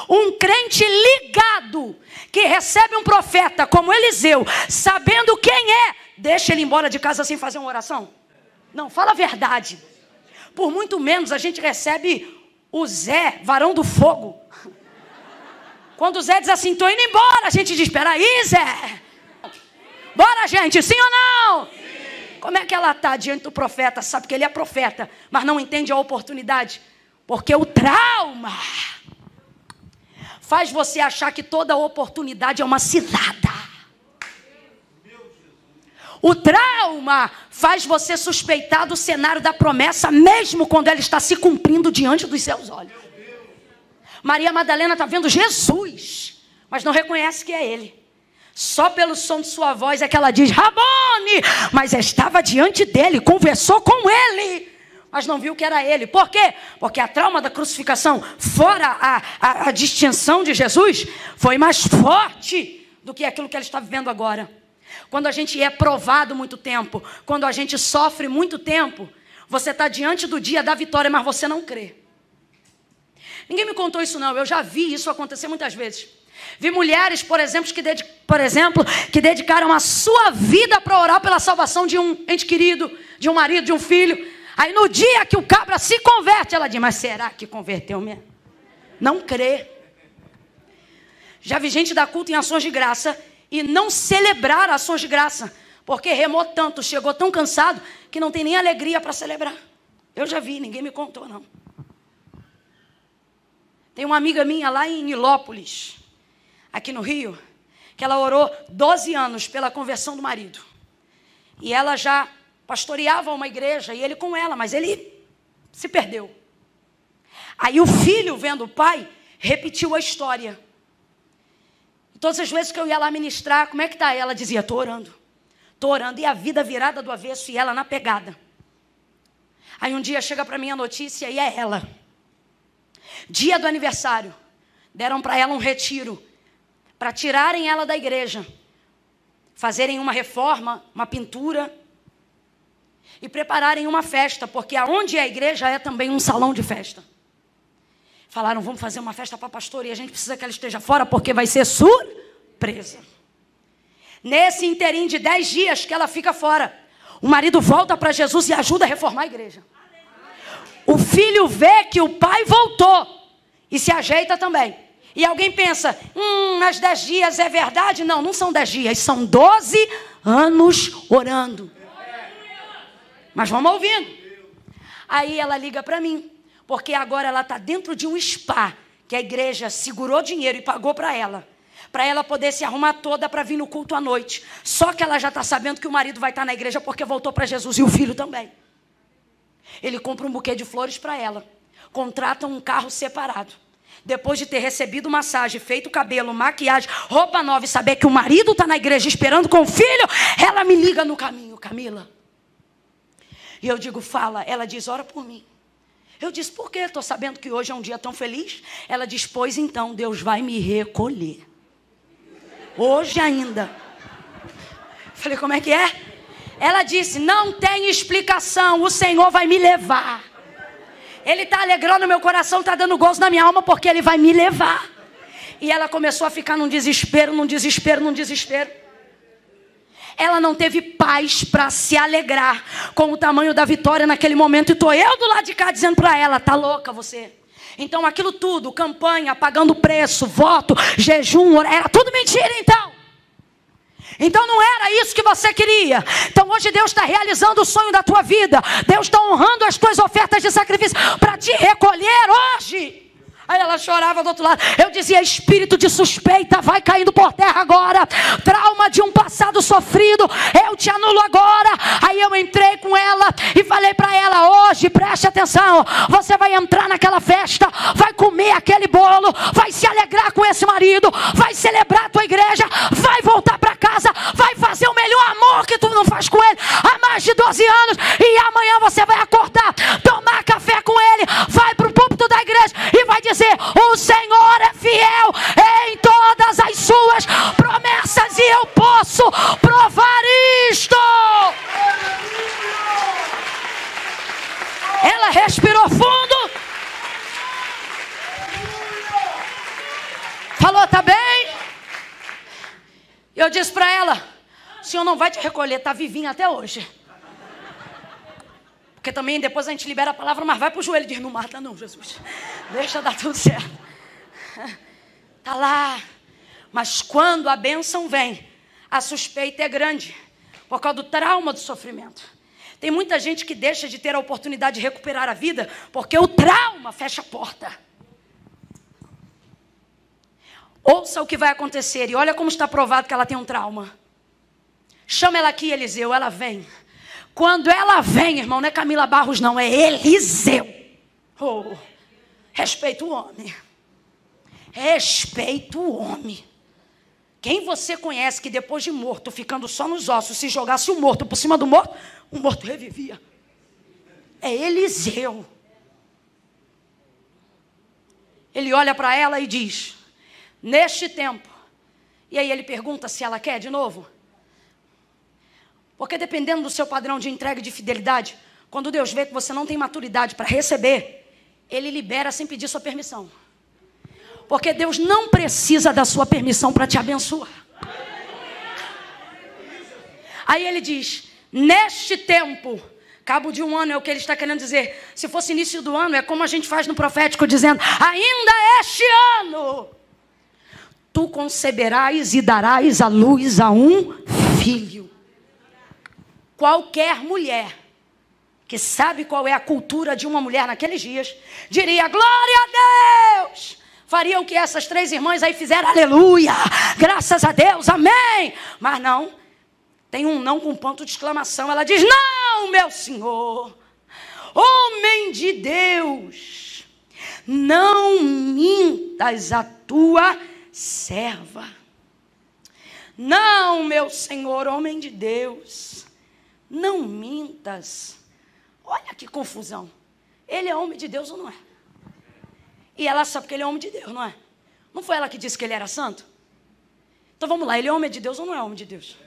Um crente ligado que recebe um profeta como Eliseu, sabendo quem é, deixa ele embora de casa sem fazer uma oração? Não, fala a verdade. Por muito menos a gente recebe o Zé, varão do fogo. Quando o Zé diz assim, estou indo embora, a gente diz: espera aí, Zé. Bora, gente, sim ou não? Sim. Como é que ela está diante do profeta? Sabe que ele é profeta, mas não entende a oportunidade. Porque o trauma faz você achar que toda oportunidade é uma cilada. O trauma faz você suspeitar do cenário da promessa, mesmo quando ela está se cumprindo diante dos seus olhos. Maria Madalena está vendo Jesus, mas não reconhece que é Ele. Só pelo som de sua voz é que ela diz Rabone, mas estava diante dele, conversou com ele, mas não viu que era ele. Por quê? Porque a trauma da crucificação, fora a, a, a distinção de Jesus, foi mais forte do que aquilo que ela está vivendo agora. Quando a gente é provado muito tempo, quando a gente sofre muito tempo, você está diante do dia da vitória, mas você não crê. Ninguém me contou isso, não. Eu já vi isso acontecer muitas vezes. Vi mulheres, por exemplo, que, por exemplo, que dedicaram a sua vida para orar pela salvação de um ente querido, de um marido, de um filho. Aí no dia que o cabra se converte, ela diz: Mas será que converteu mesmo? Não crê. Já vi gente dar culto em ações de graça e não celebrar ações de graça, porque remou tanto, chegou tão cansado que não tem nem alegria para celebrar. Eu já vi, ninguém me contou, não. Tem uma amiga minha lá em Nilópolis, aqui no Rio, que ela orou 12 anos pela conversão do marido. E ela já pastoreava uma igreja e ele com ela, mas ele se perdeu. Aí o filho, vendo o pai, repetiu a história. Todas as vezes que eu ia lá ministrar, como é que está? Ela dizia, estou orando. Estou orando. E a vida virada do avesso e ela na pegada. Aí um dia chega para mim a notícia e é ela. Dia do aniversário. Deram para ela um retiro para tirarem ela da igreja, fazerem uma reforma, uma pintura e prepararem uma festa, porque aonde é a igreja é também um salão de festa. Falaram, vamos fazer uma festa para a pastora e a gente precisa que ela esteja fora porque vai ser surpresa. Nesse interim de dez dias que ela fica fora, o marido volta para Jesus e ajuda a reformar a igreja. O filho vê que o pai voltou e se ajeita também. E alguém pensa, hum, mas dez dias é verdade? Não, não são dez dias, são doze anos orando. Mas vamos ouvindo. Aí ela liga para mim, porque agora ela está dentro de um spa, que a igreja segurou dinheiro e pagou para ela. Para ela poder se arrumar toda para vir no culto à noite. Só que ela já está sabendo que o marido vai estar tá na igreja porque voltou para Jesus e o filho também. Ele compra um buquê de flores para ela. Contrata um carro separado depois de ter recebido massagem, feito cabelo, maquiagem, roupa nova e saber que o marido está na igreja esperando com o filho, ela me liga no caminho, Camila. E eu digo, fala. Ela diz, ora por mim. Eu disse, por quê? Estou sabendo que hoje é um dia tão feliz. Ela diz, pois então, Deus vai me recolher. Hoje ainda. Falei, como é que é? Ela disse: Não tem explicação, o Senhor vai me levar. Ele está alegrando meu coração, está dando gozo na minha alma, porque Ele vai me levar. E ela começou a ficar num desespero, num desespero, num desespero. Ela não teve paz para se alegrar com o tamanho da vitória naquele momento. E estou eu do lado de cá dizendo para ela: tá louca você? Então aquilo tudo, campanha, pagando preço, voto, jejum, era tudo mentira então. Então não era isso que você queria. Então hoje Deus está realizando o sonho da tua vida. Deus está honrando as tuas ofertas de sacrifício para te recolher hoje. Aí ela chorava do outro lado. Eu dizia: espírito de suspeita, vai caindo por terra agora. Trauma de um passado sofrido, eu te anulo agora. Aí eu entrei com ela e falei para ela: hoje, preste atenção. Você vai entrar naquela festa, vai comer aquele bolo, vai se alegrar com esse marido, vai celebrar a tua igreja, vai voltar para casa, vai fazer o melhor amor que tu não faz com ele há mais de 12 anos. E amanhã você vai acordar, tomar café com ele, vai para o púlpito da igreja e vai dizer dizer: O Senhor é fiel em todas as suas promessas, e eu posso provar isto. Ela respirou fundo. Falou, tá bem? Eu disse para ela: o senhor não vai te recolher, tá vivinha até hoje. Porque também depois a gente libera a palavra, mas vai para o joelho e diz: Não mata, não, Jesus. Deixa dar tudo certo. Está [LAUGHS] lá. Mas quando a bênção vem, a suspeita é grande. Por causa do trauma do sofrimento. Tem muita gente que deixa de ter a oportunidade de recuperar a vida porque o trauma fecha a porta. Ouça o que vai acontecer e olha como está provado que ela tem um trauma. Chama ela aqui, Eliseu, ela vem. Quando ela vem, irmão, não é Camila Barros, não, é Eliseu. Oh, respeita o homem. Respeita o homem. Quem você conhece que depois de morto, ficando só nos ossos, se jogasse o morto por cima do morto, o morto revivia? É Eliseu. Ele olha para ela e diz: Neste tempo. E aí ele pergunta se ela quer de novo. Porque dependendo do seu padrão de entrega e de fidelidade, quando Deus vê que você não tem maturidade para receber, Ele libera sem pedir sua permissão. Porque Deus não precisa da sua permissão para te abençoar. Aí ele diz: neste tempo, cabo de um ano é o que ele está querendo dizer. Se fosse início do ano, é como a gente faz no profético, dizendo: ainda este ano, tu conceberás e darás a luz a um filho qualquer mulher que sabe qual é a cultura de uma mulher naqueles dias, diria: Glória a Deus! Faria o que essas três irmãs aí fizeram, aleluia! Graças a Deus, amém! Mas não, tem um não com ponto de exclamação. Ela diz: Não, meu senhor, homem de Deus, não mintas a tua serva. Não, meu senhor, homem de Deus não mintas. Olha que confusão. Ele é homem de Deus ou não é? E ela sabe que ele é homem de Deus, não é? Não foi ela que disse que ele era santo? Então vamos lá, ele é homem de Deus ou não é homem de Deus?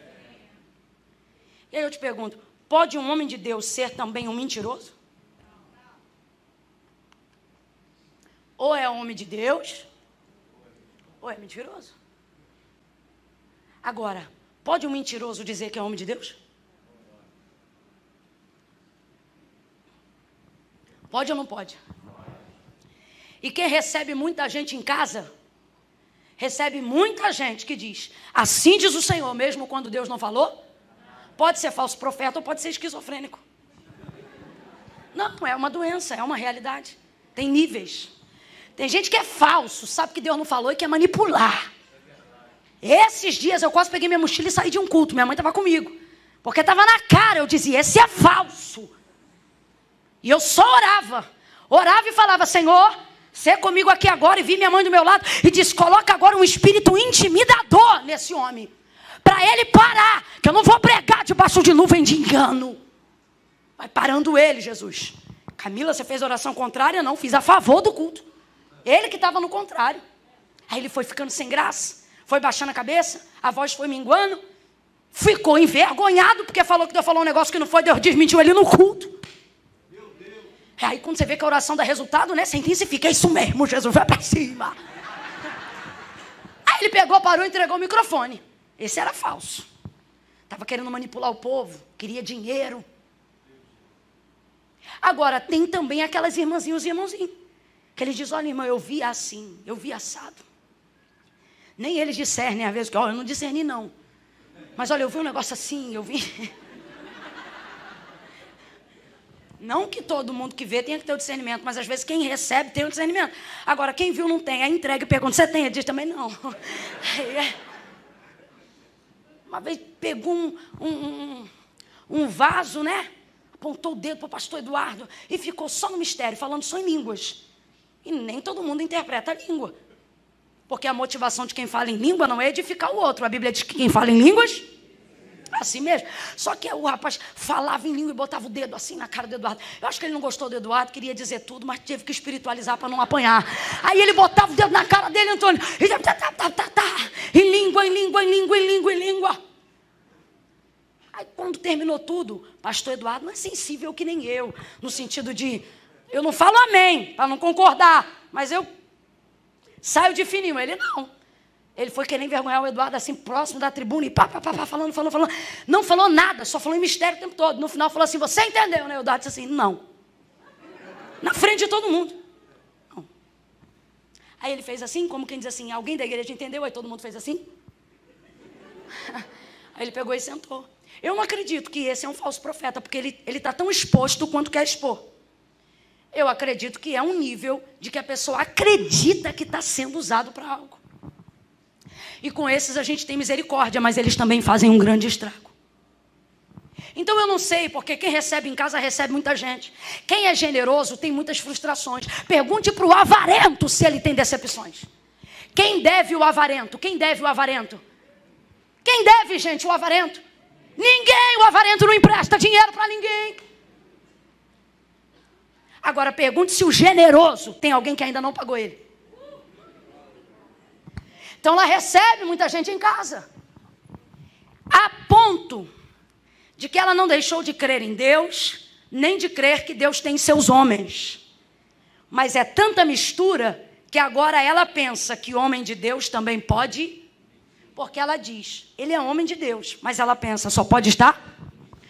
E aí eu te pergunto: pode um homem de Deus ser também um mentiroso? Ou é homem de Deus, ou é mentiroso. Agora, pode um mentiroso dizer que é homem de Deus? Pode ou não pode? E quem recebe muita gente em casa, recebe muita gente que diz: Assim diz o Senhor, mesmo quando Deus não falou. Pode ser falso profeta ou pode ser esquizofrênico. Não, é uma doença, é uma realidade. Tem níveis. Tem gente que é falso, sabe que Deus não falou e quer manipular. Esses dias eu quase peguei minha mochila e saí de um culto. Minha mãe estava comigo. Porque estava na cara. Eu dizia: Esse é falso. E eu só orava. Orava e falava: Senhor, ser comigo aqui agora. E vi minha mãe do meu lado e disse: Coloca agora um espírito intimidador nesse homem. Para ele parar. Que eu não vou pregar debaixo de nuvem de engano. Vai parando ele, Jesus. Camila, você fez oração contrária? Não, fiz a favor do culto. Ele que estava no contrário. Aí ele foi ficando sem graça. Foi baixando a cabeça. A voz foi minguando. ficou envergonhado porque falou que Deus falou um negócio que não foi, Deus desmentiu ele no culto. É aí quando você vê que a oração dá resultado, né? Você intensifica, é isso mesmo, Jesus, vai para cima. Aí ele pegou, parou e entregou o microfone. Esse era falso. Estava querendo manipular o povo, queria dinheiro. Agora, tem também aquelas irmãzinhas e irmãozinhos. Que eles dizem, olha, irmão, eu vi assim, eu vi assado. Nem eles discernem, às vezes, que, olha, eu não discerni, não. Mas olha, eu vi um negócio assim, eu vi. [LAUGHS] Não que todo mundo que vê tenha que ter o discernimento, mas às vezes quem recebe tem o discernimento. Agora, quem viu não tem, aí entrega e pergunta: você tem? Ele diz também não. [LAUGHS] É. Uma vez pegou um, um, um vaso, né? Apontou o dedo para o pastor Eduardo e ficou só no mistério, falando só em línguas. E nem todo mundo interpreta a língua. Porque a motivação de quem fala em língua não é edificar o outro. A Bíblia diz que quem fala em línguas assim mesmo. Só que o rapaz falava em língua e botava o dedo assim na cara do Eduardo. Eu acho que ele não gostou do Eduardo, queria dizer tudo, mas teve que espiritualizar para não apanhar. Aí ele botava o dedo na cara dele, Antônio, e tá, tá, tá, tá, tá, em língua, em língua, em língua, em língua, em língua. Aí quando terminou tudo, pastor Eduardo não é sensível que nem eu, no sentido de eu não falo amém, para não concordar, mas eu saio de fininho. Ele não. Ele foi querer envergonhar o Eduardo assim, próximo da tribuna, e pá, pá, pá, pá, falando, falando, falando. Não falou nada, só falou em mistério o tempo todo. No final falou assim: Você entendeu, né? O Eduardo disse assim: Não. Na frente de todo mundo. Não. Aí ele fez assim, como quem diz assim: Alguém da igreja entendeu? Aí todo mundo fez assim. [LAUGHS] Aí ele pegou e sentou. Eu não acredito que esse é um falso profeta, porque ele está tão exposto quanto quer expor. Eu acredito que é um nível de que a pessoa acredita que está sendo usado para algo. E com esses a gente tem misericórdia, mas eles também fazem um grande estrago. Então eu não sei, porque quem recebe em casa recebe muita gente. Quem é generoso tem muitas frustrações. Pergunte para o avarento se ele tem decepções. Quem deve o avarento? Quem deve o avarento? Quem deve, gente, o avarento? Ninguém, o avarento não empresta dinheiro para ninguém. Agora pergunte se o generoso tem alguém que ainda não pagou ele. Então ela recebe muita gente em casa. A ponto de que ela não deixou de crer em Deus, nem de crer que Deus tem seus homens. Mas é tanta mistura que agora ela pensa que homem de Deus também pode, porque ela diz, ele é homem de Deus, mas ela pensa, só pode estar?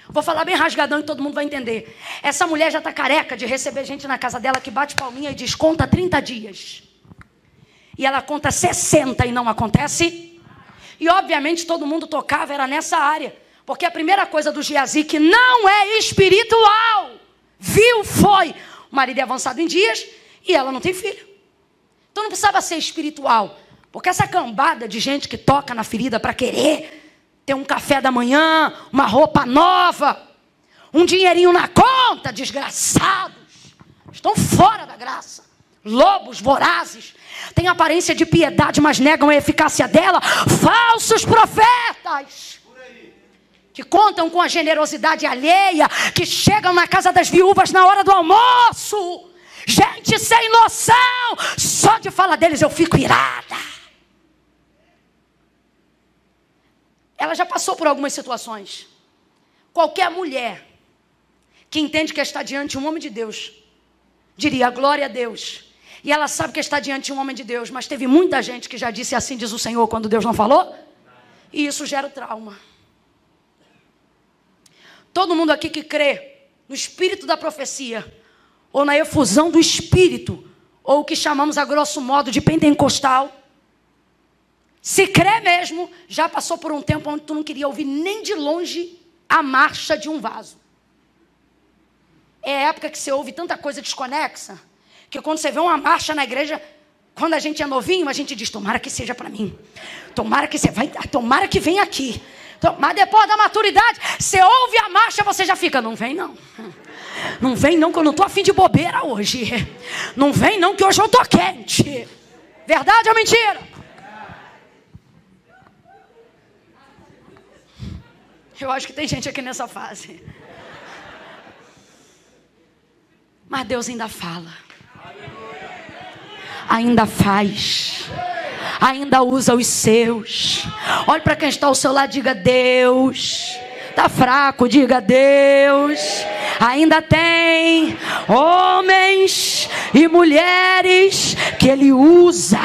Vou falar bem rasgadão e todo mundo vai entender. Essa mulher já está careca de receber gente na casa dela que bate palminha e diz: conta 30 dias e ela conta 60 e não acontece. E obviamente todo mundo tocava, era nessa área. Porque a primeira coisa do Geazi que não é espiritual. Viu, foi. O marido é avançado em dias e ela não tem filho. Então não precisava ser espiritual. Porque essa cambada de gente que toca na ferida para querer ter um café da manhã, uma roupa nova, um dinheirinho na conta, desgraçados, estão fora da graça. Lobos vorazes, têm aparência de piedade, mas negam a eficácia dela. Falsos profetas que contam com a generosidade alheia, que chegam na casa das viúvas na hora do almoço. Gente sem noção, só de falar deles eu fico irada. Ela já passou por algumas situações. Qualquer mulher que entende que está diante de um homem de Deus, diria glória a Deus. E ela sabe que está diante de um homem de Deus, mas teve muita gente que já disse assim diz o Senhor quando Deus não falou. E isso gera trauma. Todo mundo aqui que crê no espírito da profecia, ou na efusão do espírito, ou o que chamamos a grosso modo de pentecostal, se crê mesmo, já passou por um tempo onde tu não queria ouvir nem de longe a marcha de um vaso. É a época que você ouve tanta coisa desconexa que quando você vê uma marcha na igreja, quando a gente é novinho, a gente diz: tomara que seja para mim. Tomara que você vai, tomara que venha aqui. Mas depois da maturidade, você ouve a marcha, você já fica, não vem não. Não vem não, que eu não estou afim de bobeira hoje. Não vem não, que hoje eu estou quente. Verdade ou mentira? Eu acho que tem gente aqui nessa fase. Mas Deus ainda fala ainda faz, ainda usa os seus. Olhe para quem está ao seu lado, diga Deus. Está fraco, diga Deus. Ainda tem homens e mulheres que Ele usa,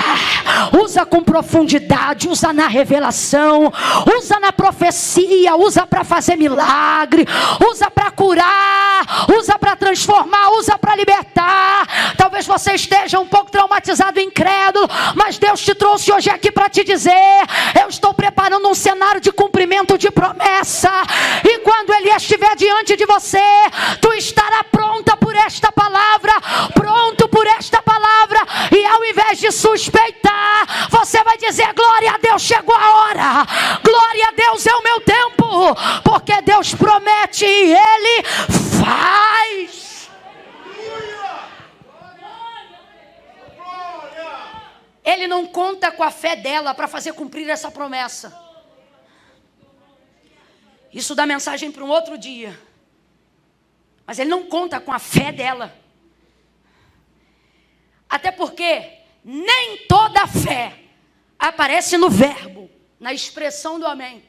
usa com profundidade, usa na revelação, usa na profecia, usa para fazer milagre, usa para curar, usa para transformar, usa para libertar. Talvez você esteja um pouco traumatizado, incrédulo, mas Deus te trouxe hoje aqui para te dizer: eu estou preparando um cenário de cumprimento de promessa. E quando ele estiver diante de você, tu estará pronta por esta palavra, pronto por esta palavra, e ao invés de suspeitar, você vai dizer: Glória a Deus, chegou a hora, glória a Deus, é o meu tempo, porque Deus promete e Ele faz. Ele não conta com a fé dela para fazer cumprir essa promessa. Isso dá mensagem para um outro dia. Mas ele não conta com a fé dela. Até porque nem toda fé aparece no verbo, na expressão do amém.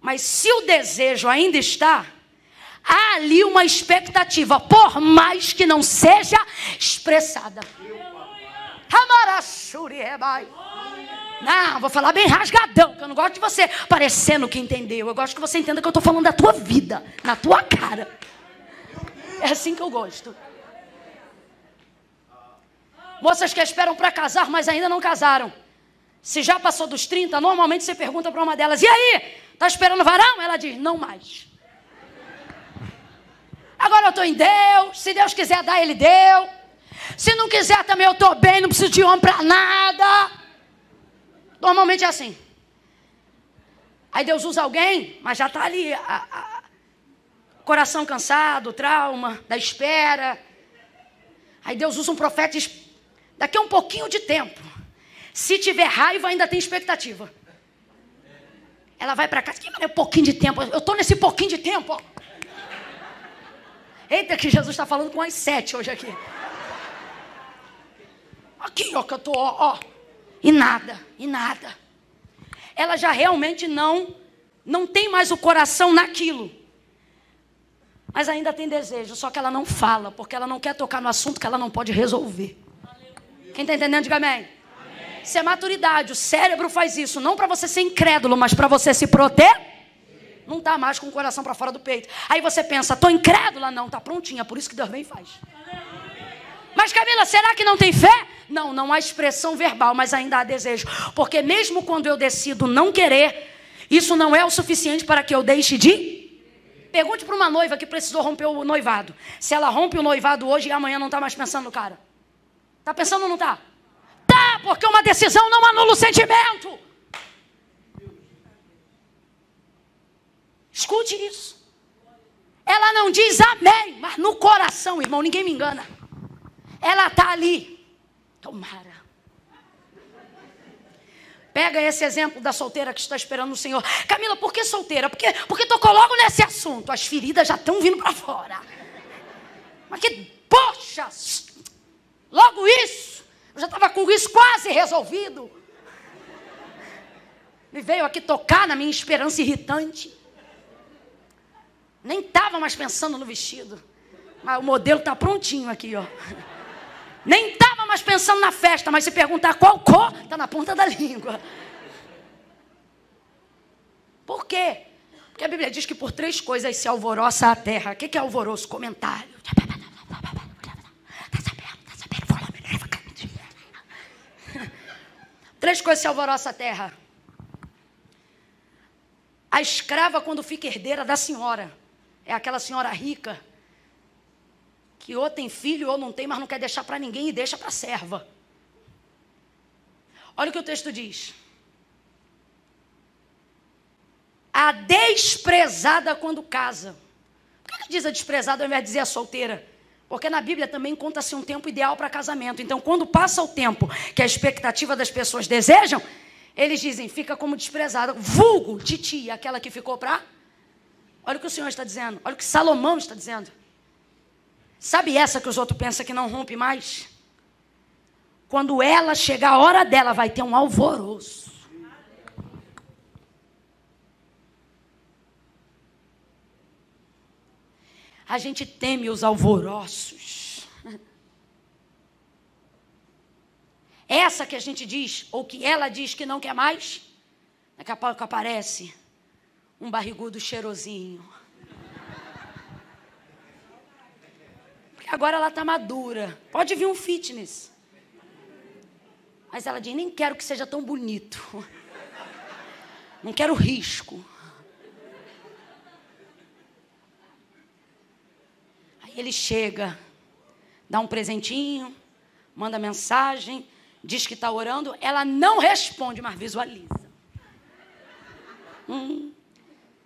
Mas se o desejo ainda está, há ali uma expectativa, por mais que não seja expressada. Rebai. Não, vou falar bem rasgadão, que eu não gosto de você parecendo que entendeu. Eu gosto que você entenda que eu estou falando da tua vida, na tua cara. É assim que eu gosto. Moças que esperam para casar, mas ainda não casaram. Se já passou dos 30, normalmente você pergunta para uma delas: e aí? Está esperando varão? Ela diz: não mais. Agora eu estou em Deus. Se Deus quiser dar, Ele deu. Se não quiser também, eu estou bem, não preciso de homem para nada. Normalmente é assim. Aí Deus usa alguém, mas já está ali. A, a, coração cansado, trauma, da espera. Aí Deus usa um profeta daqui a um pouquinho de tempo. Se tiver raiva, ainda tem expectativa. Ela vai para casa. Que é um pouquinho de tempo? Eu estou nesse pouquinho de tempo. Ó. Eita, que Jesus está falando com as sete hoje aqui. Aqui, ó, que eu estou, ó, ó. E nada, e nada. Ela já realmente não não tem mais o coração naquilo. Mas ainda tem desejo, só que ela não fala, porque ela não quer tocar no assunto que ela não pode resolver. Quem está entendendo, diga amém. amém. Isso é maturidade. O cérebro faz isso, não para você ser incrédulo, mas para você se proteger. Não está mais com o coração para fora do peito. Aí você pensa, estou incrédula? Não, está prontinha, por isso que Deus vem e faz. Mas Camila, será que não tem fé? Não, não há expressão verbal, mas ainda há desejo. Porque mesmo quando eu decido não querer, isso não é o suficiente para que eu deixe de. Pergunte para uma noiva que precisou romper o noivado. Se ela rompe o noivado hoje e amanhã não está mais pensando no cara. Está pensando ou não está? Tá, porque uma decisão não anula o sentimento. Escute isso. Ela não diz amém, mas no coração, irmão, ninguém me engana. Ela está ali. Tomara. Pega esse exemplo da solteira que está esperando o Senhor. Camila, por que solteira? Porque, porque tocou logo nesse assunto. As feridas já estão vindo para fora. Mas que, poxa, logo isso. Eu já estava com isso quase resolvido. Me veio aqui tocar na minha esperança irritante. Nem estava mais pensando no vestido. Mas o modelo está prontinho aqui, ó. Nem estava mais pensando na festa, mas se perguntar qual cor, está na ponta da [LAUGHS] língua. Por quê? Porque a Bíblia diz que por três coisas se alvoroça a terra. O que é alvoroço? Comentário. Três coisas se alvoroça a terra. A escrava, quando fica herdeira da senhora, é aquela senhora rica que ou tem filho ou não tem, mas não quer deixar para ninguém e deixa para a serva. Olha o que o texto diz. A desprezada quando casa. Por que, que diz a desprezada ao invés de dizer a solteira? Porque na Bíblia também conta-se um tempo ideal para casamento. Então, quando passa o tempo que a expectativa das pessoas desejam, eles dizem, fica como desprezada. Vulgo, titi, aquela que ficou para. Olha o que o Senhor está dizendo. Olha o que Salomão está dizendo. Sabe essa que os outros pensam que não rompe mais? Quando ela chegar a hora dela, vai ter um alvoroço. A gente teme os alvoroços. Essa que a gente diz, ou que ela diz que não quer mais, daqui a pouco aparece um barrigudo cheirosinho. Agora ela está madura. Pode vir um fitness. Mas ela diz: nem quero que seja tão bonito. Não quero risco. Aí ele chega, dá um presentinho, manda mensagem, diz que está orando. Ela não responde, mas visualiza. Hum.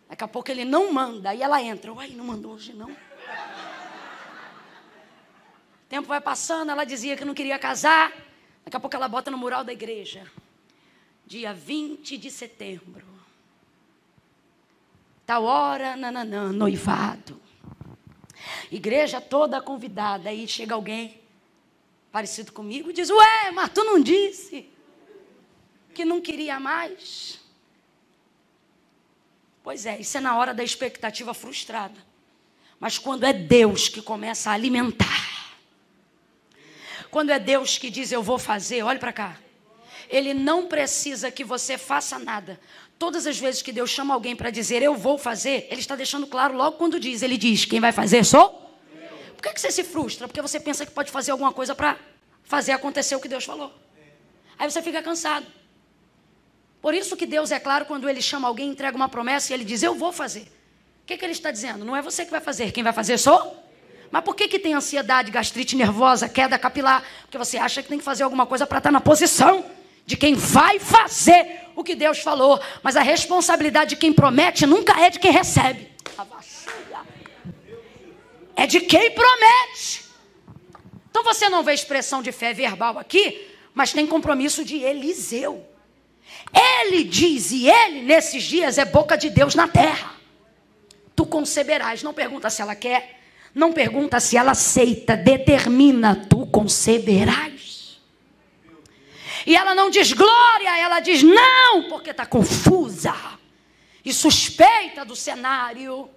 Daqui a pouco ele não manda, aí ela entra. Uai, não mandou hoje não. Tempo vai passando, ela dizia que não queria casar. Daqui a pouco ela bota no mural da igreja. Dia 20 de setembro. Tal hora, nananã, noivado. Igreja toda convidada. Aí chega alguém parecido comigo e diz: Ué, mas tu não disse que não queria mais? Pois é, isso é na hora da expectativa frustrada. Mas quando é Deus que começa a alimentar, quando é Deus que diz eu vou fazer, olhe para cá. Ele não precisa que você faça nada. Todas as vezes que Deus chama alguém para dizer eu vou fazer, Ele está deixando claro logo quando diz. Ele diz: quem vai fazer sou? Por que, que você se frustra? Porque você pensa que pode fazer alguma coisa para fazer acontecer o que Deus falou. Aí você fica cansado. Por isso que Deus é claro quando Ele chama alguém, entrega uma promessa e Ele diz: Eu vou fazer. O que, que Ele está dizendo? Não é você que vai fazer, quem vai fazer sou mas por que, que tem ansiedade, gastrite nervosa, queda capilar? Porque você acha que tem que fazer alguma coisa para estar tá na posição de quem vai fazer o que Deus falou. Mas a responsabilidade de quem promete nunca é de quem recebe. É de quem promete. Então você não vê expressão de fé verbal aqui, mas tem compromisso de Eliseu. Ele diz, e ele nesses dias é boca de Deus na terra. Tu conceberás. Não pergunta se ela quer, não pergunta se ela aceita, determina, tu conceberás. E ela não diz glória, ela diz não, porque está confusa e suspeita do cenário.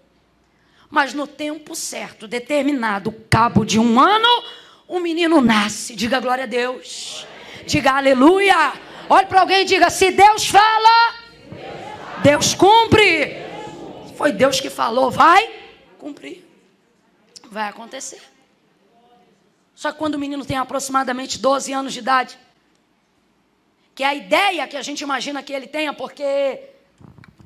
Mas no tempo certo, determinado, cabo de um ano, um menino nasce. Diga glória a Deus. Diga aleluia. Olhe para alguém e diga: se Deus fala, Deus cumpre. Foi Deus que falou, vai cumprir. Vai acontecer. Só que quando o menino tem aproximadamente 12 anos de idade, que é a ideia que a gente imagina que ele tenha, porque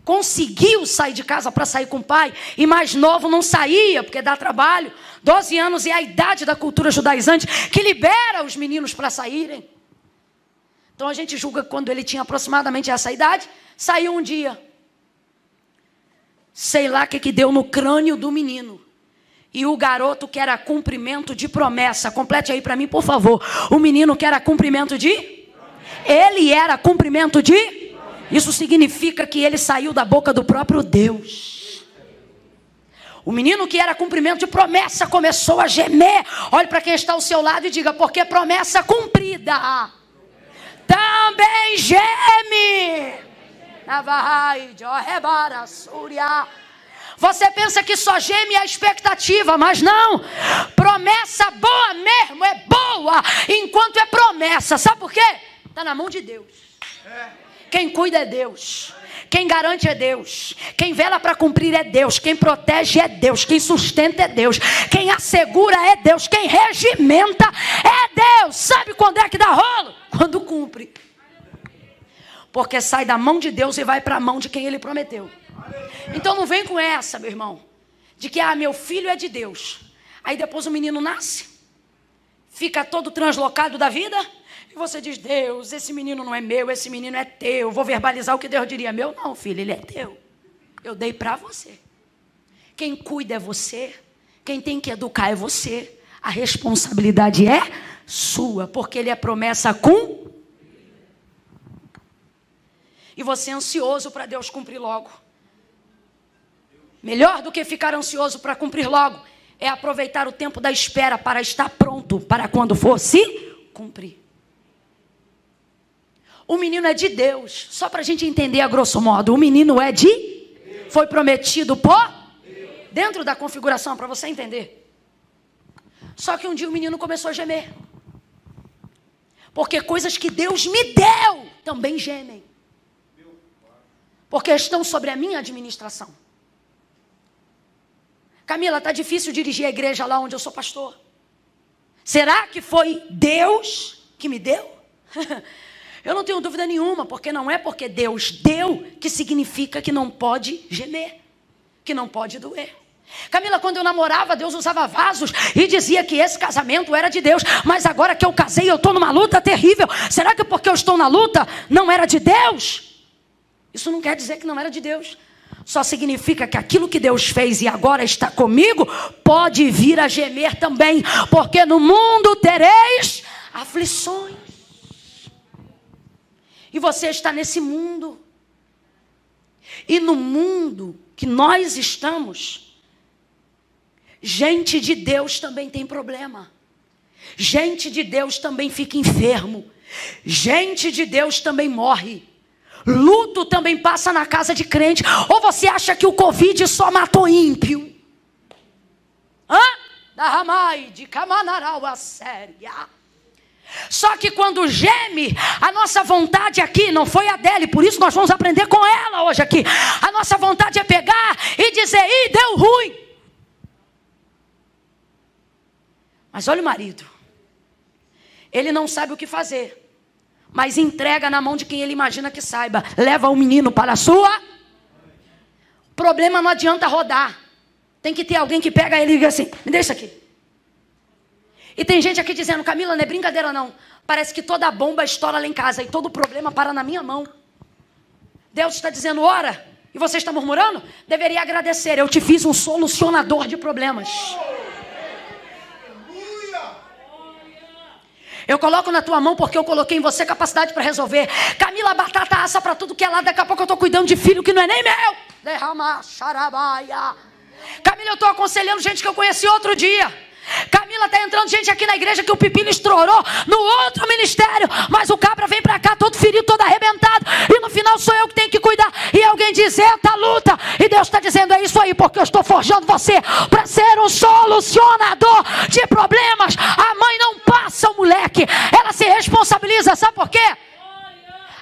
conseguiu sair de casa para sair com o pai, e mais novo não saía, porque dá trabalho. 12 anos é a idade da cultura judaizante que libera os meninos para saírem. Então a gente julga que quando ele tinha aproximadamente essa idade, saiu um dia. Sei lá o que, que deu no crânio do menino. E o garoto que era cumprimento de promessa. Complete aí para mim, por favor. O menino que era cumprimento de? Ele era cumprimento de? Isso significa que ele saiu da boca do próprio Deus. O menino que era cumprimento de promessa começou a gemer. Olhe para quem está ao seu lado e diga: porque promessa cumprida também geme. Navahai, Johebara, Surya. Você pensa que só geme a expectativa, mas não. Promessa boa mesmo, é boa, enquanto é promessa. Sabe por quê? Está na mão de Deus. Quem cuida é Deus. Quem garante é Deus. Quem vela para cumprir é Deus. Quem protege é Deus. Quem sustenta é Deus. Quem assegura é Deus. Quem regimenta é Deus. Sabe quando é que dá rolo? Quando cumpre. Porque sai da mão de Deus e vai para a mão de quem ele prometeu. Então não vem com essa, meu irmão, de que ah, meu filho é de Deus. Aí depois o menino nasce, fica todo translocado da vida, e você diz: Deus, esse menino não é meu, esse menino é teu. Vou verbalizar o que Deus diria: Meu, não, filho, ele é teu. Eu dei para você. Quem cuida é você, quem tem que educar é você. A responsabilidade é sua, porque ele é promessa com. E você é ansioso para Deus cumprir logo. Melhor do que ficar ansioso para cumprir logo é aproveitar o tempo da espera para estar pronto para quando for se cumprir. O menino é de Deus. Só para a gente entender a grosso modo. O menino é de? Foi prometido por? Dentro da configuração, para você entender. Só que um dia o menino começou a gemer. Porque coisas que Deus me deu também gemem. Porque estão sobre a minha administração. Camila, está difícil dirigir a igreja lá onde eu sou pastor. Será que foi Deus que me deu? [LAUGHS] eu não tenho dúvida nenhuma, porque não é porque Deus deu que significa que não pode gemer, que não pode doer. Camila, quando eu namorava, Deus usava vasos e dizia que esse casamento era de Deus. Mas agora que eu casei, eu estou numa luta terrível. Será que porque eu estou na luta não era de Deus? Isso não quer dizer que não era de Deus. Só significa que aquilo que Deus fez e agora está comigo pode vir a gemer também, porque no mundo tereis aflições. E você está nesse mundo. E no mundo que nós estamos, gente de Deus também tem problema. Gente de Deus também fica enfermo. Gente de Deus também morre. Luto também passa na casa de crente. Ou você acha que o Covid só matou ímpio? Hã? Da de Camanarau, a séria. Só que quando geme, a nossa vontade aqui não foi a dele, por isso nós vamos aprender com ela hoje aqui. A nossa vontade é pegar e dizer: ih, deu ruim. Mas olha o marido, ele não sabe o que fazer mas entrega na mão de quem ele imagina que saiba. Leva o menino para a sua. Problema não adianta rodar. Tem que ter alguém que pega ele e diga assim: me deixa aqui. E tem gente aqui dizendo: Camila, não é brincadeira não. Parece que toda bomba estoura lá em casa e todo problema para na minha mão. Deus está dizendo: ora. E você está murmurando? Deveria agradecer. Eu te fiz um solucionador de problemas. Eu coloco na tua mão porque eu coloquei em você capacidade para resolver. Camila, batata assa para tudo que é lá. Daqui a pouco eu estou cuidando de filho que não é nem meu. Derrama, xarabaia. Camila, eu estou aconselhando gente que eu conheci outro dia. Camila está entrando gente aqui na igreja que o pepino estourou no outro ministério, mas o cabra vem para cá todo ferido, todo arrebentado, e no final sou eu que tenho que cuidar. E alguém diz: Eita luta, e Deus está dizendo: É isso aí, porque eu estou forjando você para ser um solucionador de problemas. A mãe não passa o moleque, ela se responsabiliza, sabe por quê?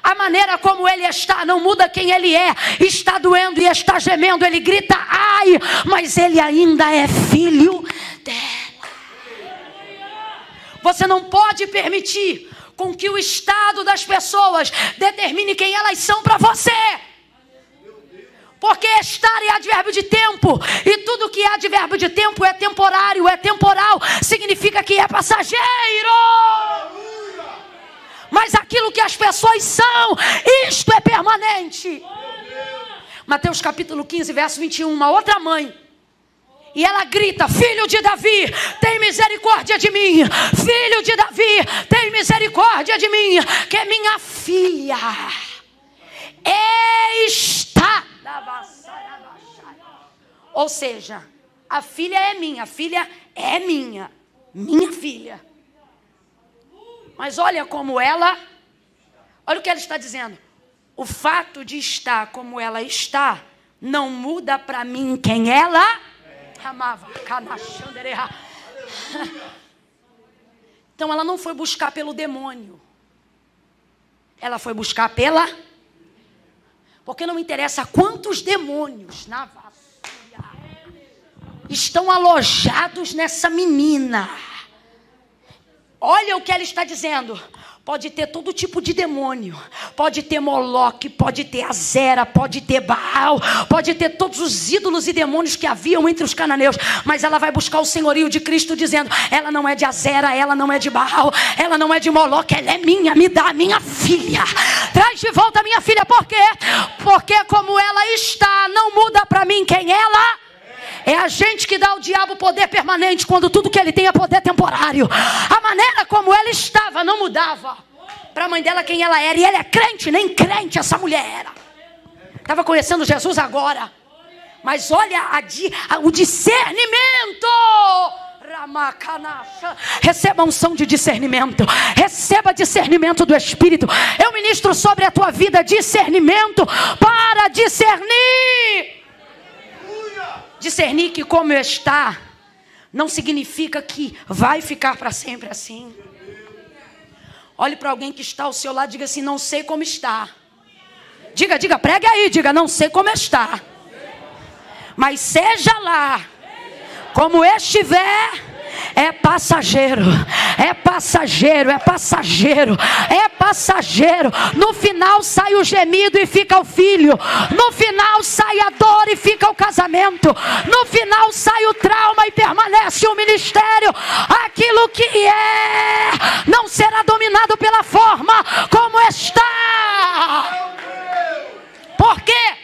A maneira como ele está não muda quem ele é. Está doendo e está gemendo. Ele grita, ai, mas ele ainda é filho dela. Você não pode permitir com que o estado das pessoas determine quem elas são para você. Porque estar é advérbio de tempo, e tudo que é advérbio de tempo é temporário, é temporal, significa que é passageiro. Mas aquilo que as pessoas são, isto é permanente. Mateus capítulo 15, verso 21, uma outra mãe e ela grita: Filho de Davi, tem misericórdia de mim. Filho de Davi, tem misericórdia de mim. Que é minha filha está. Ou seja, a filha é minha, a filha é minha, minha filha. Mas olha como ela, olha o que ela está dizendo. O fato de estar como ela está não muda para mim quem ela amava. Então ela não foi buscar pelo demônio. Ela foi buscar pela. Porque não interessa quantos demônios na vassoura estão alojados nessa menina. Olha o que ela está dizendo. Pode ter todo tipo de demônio. Pode ter Moloque, pode ter Azera, pode ter Baal, pode ter todos os ídolos e demônios que haviam entre os cananeus. Mas ela vai buscar o senhorio de Cristo dizendo: ela não é de Azera, ela não é de Baal, ela não é de Moloque, ela é minha, me dá a minha filha. Traz de volta a minha filha, por quê? Porque como ela está, não muda para mim quem ela é a gente que dá ao diabo poder permanente quando tudo que ele tem é poder temporário. A maneira como ela estava não mudava. Para a mãe dela quem ela era. E ela é crente, nem crente essa mulher era. Estava conhecendo Jesus agora. Mas olha a, a, o discernimento. Receba unção de discernimento. Receba discernimento do Espírito. Eu ministro sobre a tua vida discernimento para discernir. Discernir que como está não significa que vai ficar para sempre assim. Olhe para alguém que está ao seu lado e diga assim: não sei como está. Diga, diga, pregue aí, diga, não sei como está. Mas seja lá como estiver é passageiro, é passageiro, é passageiro, é passageiro. No final sai o gemido e fica o filho. No final sai a dor e fica o casamento. No final sai o trauma e permanece o ministério. Aquilo que é não será dominado pela forma como está. Por quê?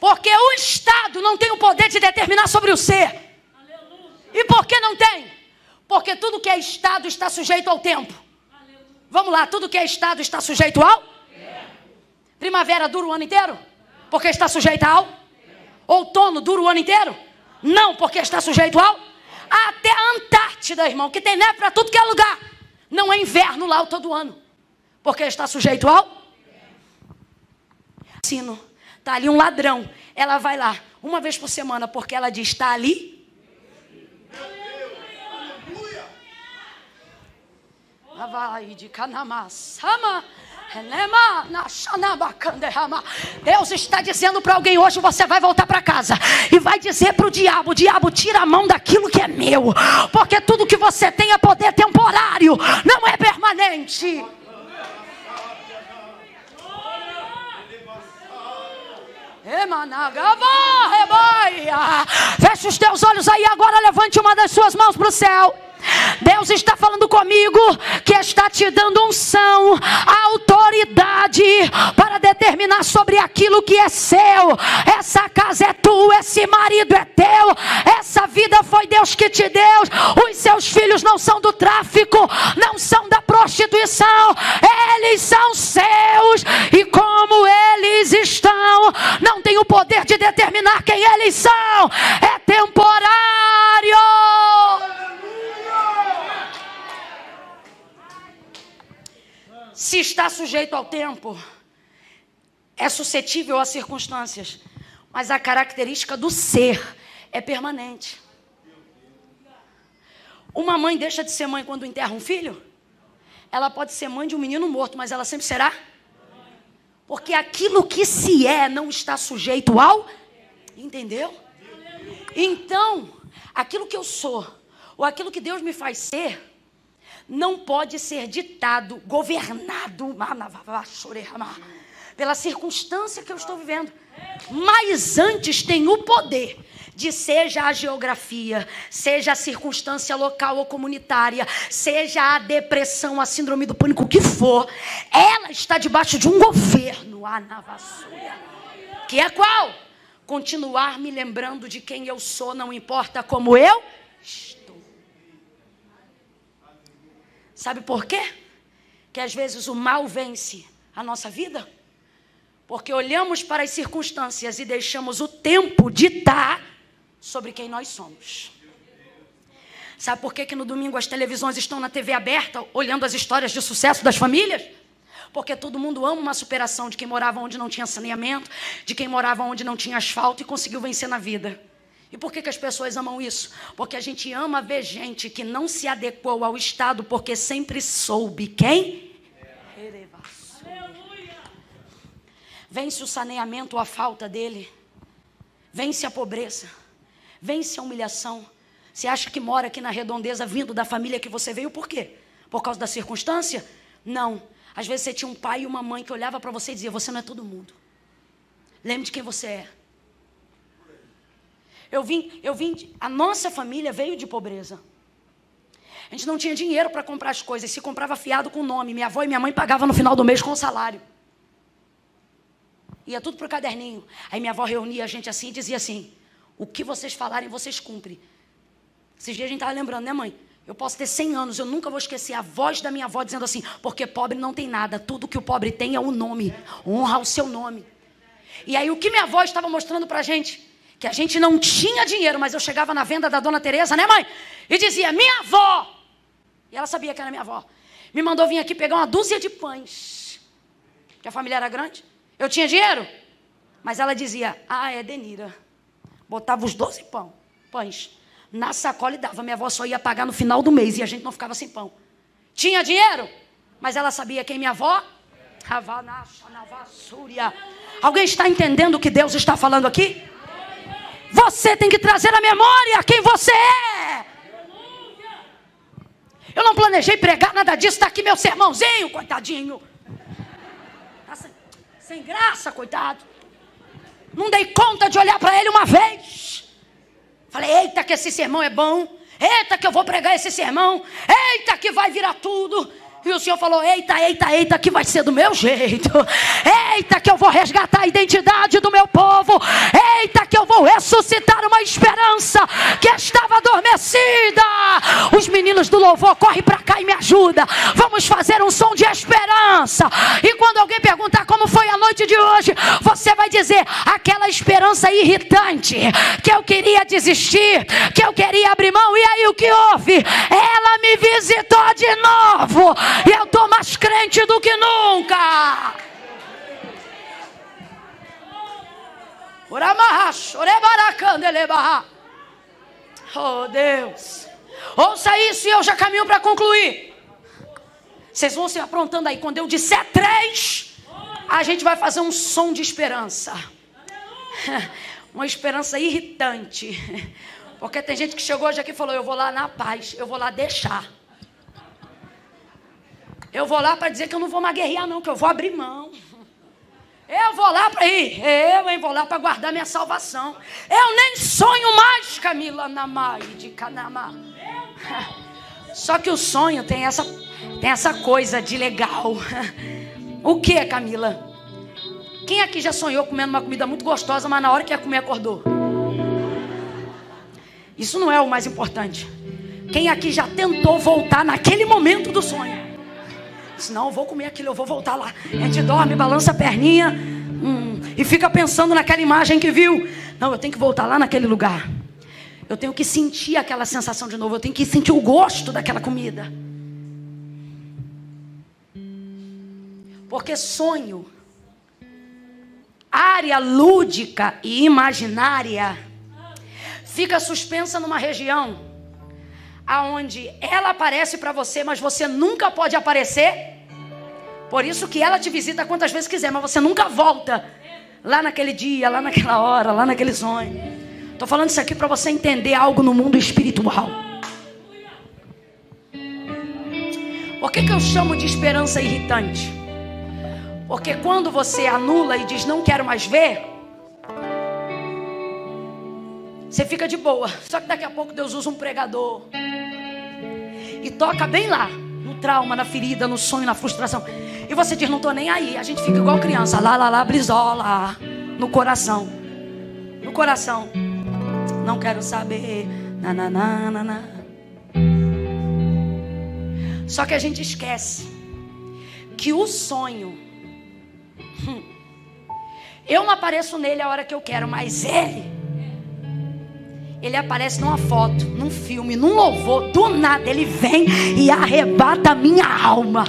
Porque o Estado não tem o poder de determinar sobre o ser. E por que não tem? Porque tudo que é Estado está sujeito ao tempo. Vamos lá, tudo que é Estado está sujeito ao? Primavera dura o ano inteiro? Porque está sujeito ao? Outono dura o ano inteiro? Não, porque está sujeito ao? Até a Antártida, irmão, que tem neve para tudo que é lugar. Não é inverno lá todo ano. Porque está sujeito ao? Sino. Está ali um ladrão. Ela vai lá uma vez por semana, porque ela diz: está ali Deus está dizendo para alguém hoje: você vai voltar para casa e vai dizer para o diabo: diabo, tira a mão daquilo que é meu, porque tudo que você tem é poder temporário, não é permanente. Feche os teus olhos aí agora, levante uma das suas mãos para o céu. Deus está falando comigo que está te dando unção, autoridade para determinar sobre aquilo que é seu. Essa casa é tua, esse marido é teu, essa vida foi Deus que te deu. Os seus filhos não são do tráfico, não são da prostituição, eles são seus e como eles estão, não tem o poder de determinar quem eles são, é temporário. Se está sujeito ao tempo, é suscetível às circunstâncias, mas a característica do ser é permanente. Uma mãe deixa de ser mãe quando enterra um filho? Ela pode ser mãe de um menino morto, mas ela sempre será? Porque aquilo que se é não está sujeito ao. Entendeu? Então, aquilo que eu sou, ou aquilo que Deus me faz ser, não pode ser ditado, governado pela circunstância que eu estou vivendo. Mas antes tem o poder de seja a geografia, seja a circunstância local ou comunitária, seja a depressão, a síndrome do pânico, o que for, ela está debaixo de um governo, a que é qual? Continuar me lembrando de quem eu sou, não importa como eu Sabe por quê? Que às vezes o mal vence a nossa vida? Porque olhamos para as circunstâncias e deixamos o tempo ditar sobre quem nós somos. Sabe por que, que no domingo as televisões estão na TV aberta, olhando as histórias de sucesso das famílias? Porque todo mundo ama uma superação de quem morava onde não tinha saneamento, de quem morava onde não tinha asfalto e conseguiu vencer na vida. E por que, que as pessoas amam isso? Porque a gente ama ver gente que não se adequou ao Estado porque sempre soube quem? Vence o saneamento ou a falta dele. Vence a pobreza. Vence a humilhação. Você acha que mora aqui na redondeza vindo da família que você veio por quê? Por causa da circunstância? Não. Às vezes você tinha um pai e uma mãe que olhava para você e dizia: Você não é todo mundo. Lembre de quem você é. Eu vim, eu vim, a nossa família veio de pobreza. A gente não tinha dinheiro para comprar as coisas, se comprava fiado com o nome. Minha avó e minha mãe pagavam no final do mês com o salário. Ia tudo para o caderninho. Aí minha avó reunia a gente assim e dizia assim: O que vocês falarem, vocês cumprem. Esses dias a gente estava lembrando, né, mãe? Eu posso ter 100 anos, eu nunca vou esquecer a voz da minha avó dizendo assim: Porque pobre não tem nada, tudo que o pobre tem é o nome, honra o seu nome. E aí o que minha avó estava mostrando para a gente? Que a gente não tinha dinheiro, mas eu chegava na venda da dona Teresa, né, mãe? E dizia: "Minha avó". E ela sabia que era minha avó. Me mandou vir aqui pegar uma dúzia de pães. Que a família era grande. Eu tinha dinheiro? Mas ela dizia: "Ah, é Denira". Botava os 12 pão, pães na sacola e dava. Minha avó só ia pagar no final do mês e a gente não ficava sem pão. Tinha dinheiro? Mas ela sabia quem minha avó? Alguém está entendendo o que Deus está falando aqui? Você tem que trazer à memória quem você é. Eu não planejei pregar nada disso. Está aqui meu sermãozinho, coitadinho. Tá sem, sem graça, coitado. Não dei conta de olhar para ele uma vez. Falei, eita, que esse sermão é bom. Eita, que eu vou pregar esse sermão. Eita, que vai virar tudo. E o Senhor falou: Eita, eita, eita, que vai ser do meu jeito. Eita, que eu vou resgatar a identidade do meu povo. Eita, que eu vou ressuscitar uma esperança que estava adormecida. Os meninos do louvor, corre para cá e me ajuda. Vamos fazer um som de esperança. E quando alguém perguntar como foi a noite de hoje, você vai dizer: aquela esperança irritante, que eu queria desistir, que eu queria abrir mão. E aí o que houve? Ela me visitou de novo. E eu estou mais crente do que nunca. Oh Deus. Ouça isso e eu já caminho para concluir. Vocês vão se aprontando aí. Quando eu disser três, a gente vai fazer um som de esperança. [LAUGHS] Uma esperança irritante. [LAUGHS] Porque tem gente que chegou hoje aqui e falou: Eu vou lá na paz, eu vou lá deixar. Eu vou lá para dizer que eu não vou mais guerrear, não, que eu vou abrir mão. Eu vou lá para ir, eu hein, vou lá para guardar minha salvação. Eu nem sonho mais, Camila Namai de Canamá. [LAUGHS] Só que o sonho tem essa, tem essa coisa de legal. [LAUGHS] O que, Camila? Quem aqui já sonhou comendo uma comida muito gostosa, mas na hora que ia comer acordou? Isso não é o mais importante. Quem aqui já tentou voltar naquele momento do sonho? Senão eu vou comer aquilo, eu vou voltar lá. A gente dorme, balança a perninha hum, e fica pensando naquela imagem que viu. Não, eu tenho que voltar lá naquele lugar. Eu tenho que sentir aquela sensação de novo. Eu tenho que sentir o gosto daquela comida. Porque sonho, área lúdica e imaginária, fica suspensa numa região aonde ela aparece para você, mas você nunca pode aparecer. Por isso que ela te visita quantas vezes quiser, mas você nunca volta lá naquele dia, lá naquela hora, lá naquele sonho. Estou falando isso aqui para você entender algo no mundo espiritual. Por que, que eu chamo de esperança irritante? Porque quando você anula e diz não quero mais ver, você fica de boa. Só que daqui a pouco Deus usa um pregador. E toca bem lá. No trauma, na ferida, no sonho, na frustração. E você diz, não estou nem aí. A gente fica igual criança. Lá, lá, lá, brisola. No coração. No coração. Não quero saber. Na, na, na, na, na. Só que a gente esquece que o sonho. Hum, eu não apareço nele a hora que eu quero, mas ele ele aparece numa foto, num filme, num louvor, do nada ele vem e arrebata a minha alma.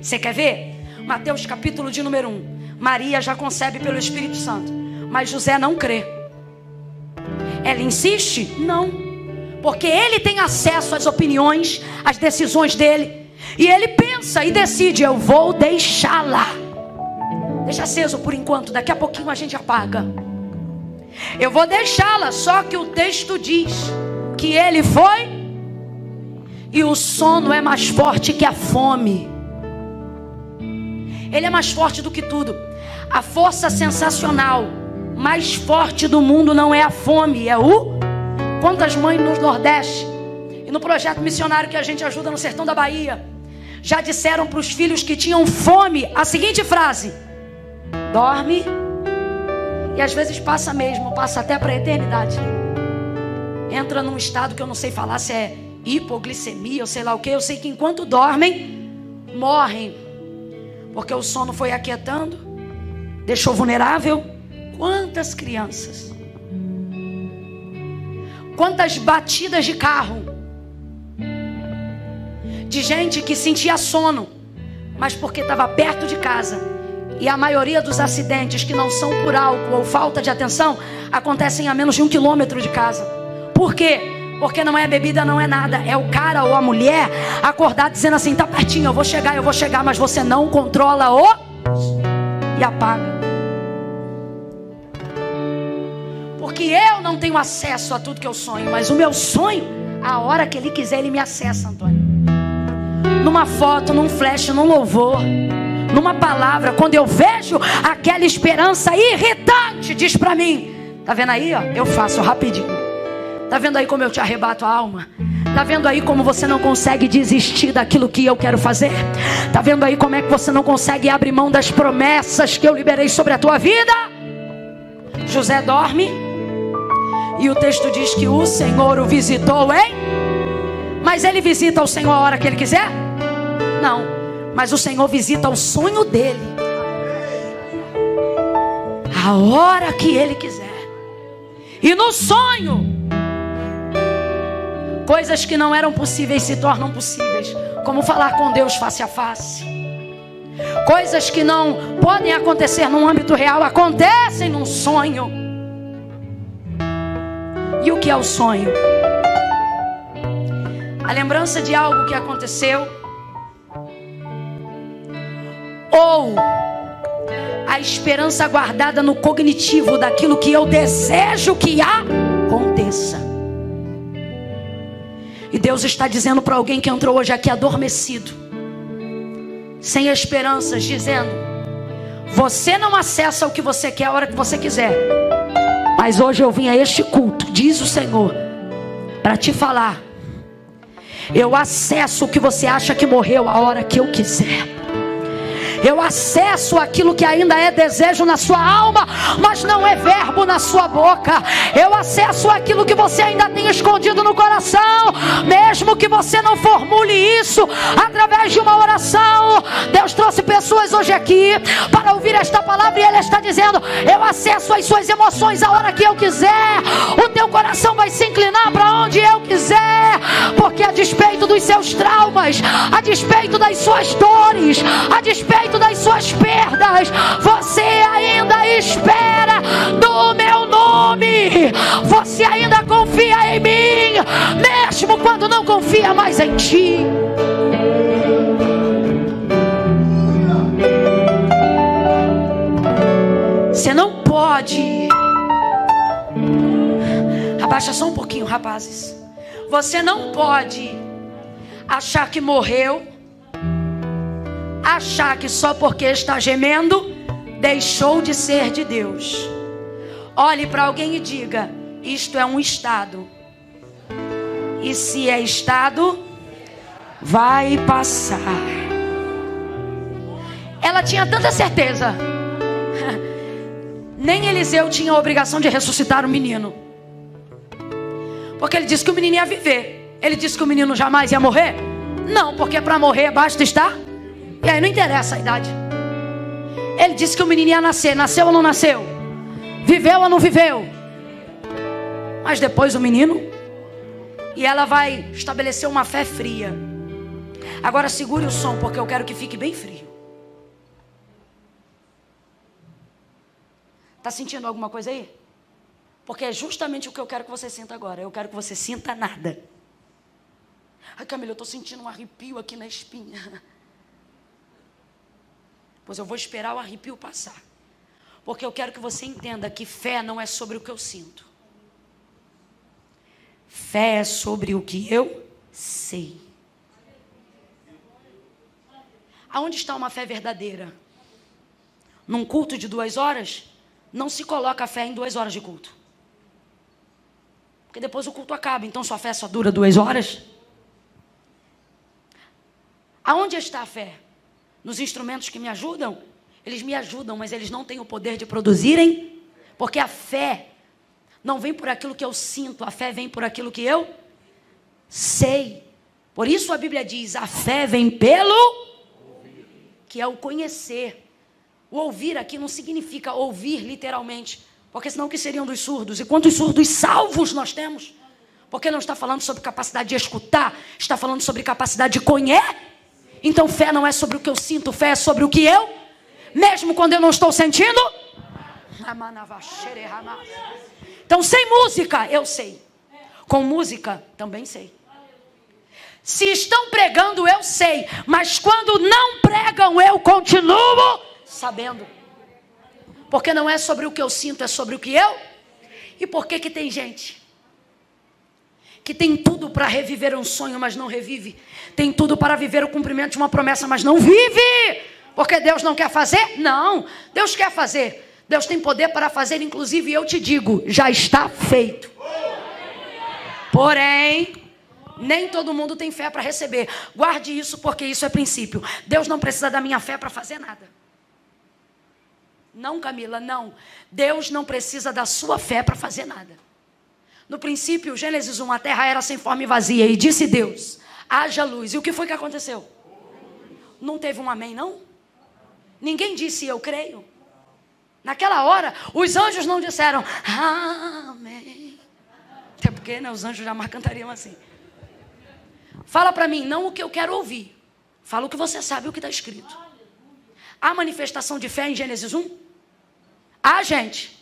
Você quer ver? Mateus capítulo de número 1. Maria já concebe pelo Espírito Santo, mas José não crê. Ela insiste? Não. Porque ele tem acesso às opiniões, às decisões dele. E ele pensa e decide: eu vou deixá-la. Deixa aceso por enquanto, daqui a pouquinho a gente apaga. Eu vou deixá-la, só que o texto diz que ele foi e o sono é mais forte que a fome. Ele é mais forte do que tudo. A força sensacional mais forte do mundo não é a fome, é o quantas mães no Nordeste e no projeto missionário que a gente ajuda no sertão da Bahia já disseram para os filhos que tinham fome a seguinte frase: dorme e às vezes passa mesmo, passa até para a eternidade. Entra num estado que eu não sei falar se é hipoglicemia ou sei lá o que. Eu sei que enquanto dormem, morrem. Porque o sono foi aquietando, deixou vulnerável. Quantas crianças Quantas batidas de carro de gente que sentia sono, mas porque estava perto de casa. E a maioria dos acidentes que não são por álcool ou falta de atenção acontecem a menos de um quilômetro de casa. Por quê? Porque não é bebida, não é nada. É o cara ou a mulher acordar dizendo assim: tá pertinho, eu vou chegar, eu vou chegar, mas você não controla o. E apaga. Porque eu não tenho acesso a tudo que eu sonho, mas o meu sonho, a hora que ele quiser, ele me acessa, Antônio. Numa foto, num flash, num louvor, numa palavra, quando eu vejo aquela esperança irritante, diz para mim: tá vendo aí, ó? Eu faço rapidinho. Tá vendo aí como eu te arrebato a alma? Tá vendo aí como você não consegue desistir daquilo que eu quero fazer? Tá vendo aí como é que você não consegue abrir mão das promessas que eu liberei sobre a tua vida? José dorme e o texto diz que o Senhor o visitou, hein? Mas ele visita o Senhor a hora que ele quiser? Não, mas o Senhor visita o sonho dele a hora que ele quiser. E no sonho Coisas que não eram possíveis se tornam possíveis, como falar com Deus face a face. Coisas que não podem acontecer no âmbito real acontecem num sonho. E o que é o sonho? A lembrança de algo que aconteceu ou a esperança guardada no cognitivo daquilo que eu desejo que aconteça. E Deus está dizendo para alguém que entrou hoje aqui adormecido, sem esperanças, dizendo: Você não acessa o que você quer a hora que você quiser. Mas hoje eu vim a este culto, diz o Senhor, para te falar. Eu acesso o que você acha que morreu a hora que eu quiser. Eu acesso aquilo que ainda é desejo na sua alma, mas não é verbo na sua boca. Eu acesso aquilo que você ainda tem escondido no coração, mesmo que você não formule isso através de uma oração. Deus trouxe pessoas hoje aqui para ouvir esta palavra e Ele está dizendo: Eu acesso as suas emoções a hora que eu quiser. O teu coração vai se inclinar para onde eu quiser, porque a despeito dos seus traumas, a despeito das suas dores, a despeito das suas perdas, você ainda espera no meu nome, você ainda confia em mim, mesmo quando não confia mais em ti. Você não pode. Abaixa só um pouquinho, rapazes. Você não pode achar que morreu achar que só porque está gemendo, deixou de ser de Deus. Olhe para alguém e diga: Isto é um estado. E se é estado, vai passar. Ela tinha tanta certeza. [LAUGHS] Nem Eliseu tinha a obrigação de ressuscitar o menino. Porque ele disse que o menino ia viver. Ele disse que o menino jamais ia morrer? Não, porque para morrer basta estar e aí não interessa a idade. Ele disse que o menino ia nascer. Nasceu ou não nasceu? Viveu ou não viveu? Mas depois o menino. E ela vai estabelecer uma fé fria. Agora segure o som, porque eu quero que fique bem frio. Está sentindo alguma coisa aí? Porque é justamente o que eu quero que você sinta agora. Eu quero que você sinta nada. Ai, Camila, eu estou sentindo um arrepio aqui na espinha. Pois eu vou esperar o arrepio passar. Porque eu quero que você entenda que fé não é sobre o que eu sinto. Fé é sobre o que eu sei. Aonde está uma fé verdadeira? Num culto de duas horas, não se coloca a fé em duas horas de culto. Porque depois o culto acaba, então sua fé só dura duas horas. Aonde está a fé? Nos instrumentos que me ajudam, eles me ajudam, mas eles não têm o poder de produzirem, porque a fé não vem por aquilo que eu sinto, a fé vem por aquilo que eu sei. Por isso a Bíblia diz: a fé vem pelo que é o conhecer. O ouvir aqui não significa ouvir literalmente, porque senão o que seriam dos surdos? E quantos surdos salvos nós temos? Porque não está falando sobre capacidade de escutar, está falando sobre capacidade de conhecer. Então fé não é sobre o que eu sinto, fé é sobre o que eu, mesmo quando eu não estou sentindo. Então sem música, eu sei. Com música, também sei. Se estão pregando, eu sei. Mas quando não pregam, eu continuo sabendo. Porque não é sobre o que eu sinto, é sobre o que eu. E por que que tem gente que tem tudo para reviver um sonho, mas não revive? Tem tudo para viver o cumprimento de uma promessa, mas não vive? Porque Deus não quer fazer? Não, Deus quer fazer. Deus tem poder para fazer, inclusive eu te digo, já está feito. Porém, nem todo mundo tem fé para receber. Guarde isso, porque isso é princípio. Deus não precisa da minha fé para fazer nada. Não, Camila, não. Deus não precisa da sua fé para fazer nada. No princípio, Gênesis 1, a terra era sem forma e vazia. E disse Deus: haja luz. E o que foi que aconteceu? Não teve um amém, não? Ninguém disse eu creio. Naquela hora, os anjos não disseram amém. Até porque né, os anjos jamais cantariam assim. Fala para mim, não o que eu quero ouvir. Fala o que você sabe, o que está escrito. Há manifestação de fé em Gênesis 1? Há, gente.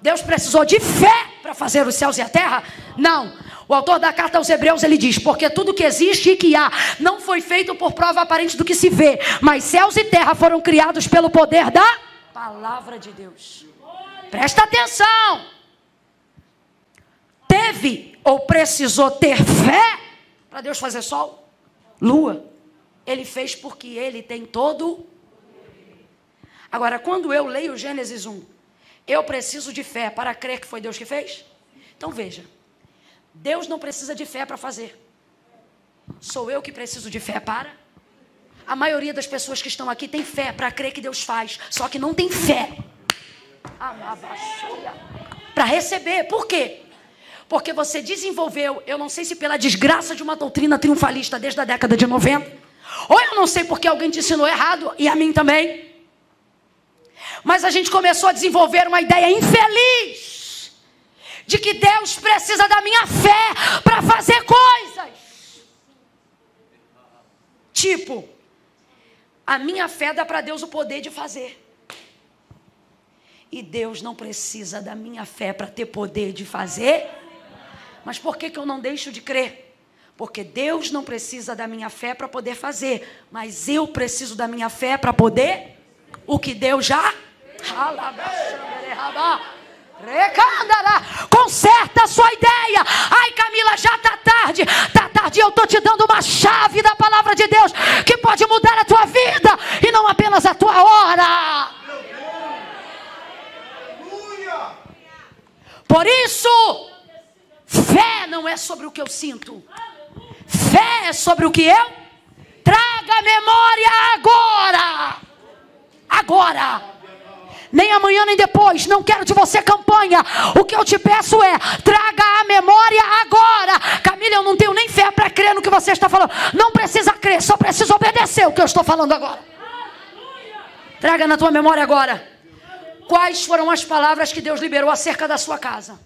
Deus precisou de fé para fazer os céus e a terra? Não. O autor da carta aos Hebreus ele diz: Porque tudo que existe e que há não foi feito por prova aparente do que se vê, mas céus e terra foram criados pelo poder da palavra de Deus. Presta atenção. Teve ou precisou ter fé para Deus fazer sol, lua. Ele fez porque ele tem todo. Agora, quando eu leio Gênesis 1, eu preciso de fé para crer que foi Deus que fez? Então veja, Deus não precisa de fé para fazer. Sou eu que preciso de fé para. A maioria das pessoas que estão aqui tem fé para crer que Deus faz, só que não tem fé para receber. Por quê? Porque você desenvolveu, eu não sei se pela desgraça de uma doutrina triunfalista desde a década de 90, ou eu não sei porque alguém te ensinou errado, e a mim também. Mas a gente começou a desenvolver uma ideia infeliz de que Deus precisa da minha fé para fazer coisas. Tipo, a minha fé dá para Deus o poder de fazer. E Deus não precisa da minha fé para ter poder de fazer. Mas por que, que eu não deixo de crer? Porque Deus não precisa da minha fé para poder fazer. Mas eu preciso da minha fé para poder o que Deus já Conserta a sua ideia. Ai, Camila, já está tarde. Está tarde. Eu estou te dando uma chave da palavra de Deus que pode mudar a tua vida e não apenas a tua hora. Por isso, fé não é sobre o que eu sinto. Fé é sobre o que eu traga memória agora. Agora nem amanhã nem depois. Não quero de você campanha. O que eu te peço é: traga a memória agora. Camila, eu não tenho nem fé para crer no que você está falando. Não precisa crer, só precisa obedecer o que eu estou falando agora. Traga na tua memória agora. Quais foram as palavras que Deus liberou acerca da sua casa?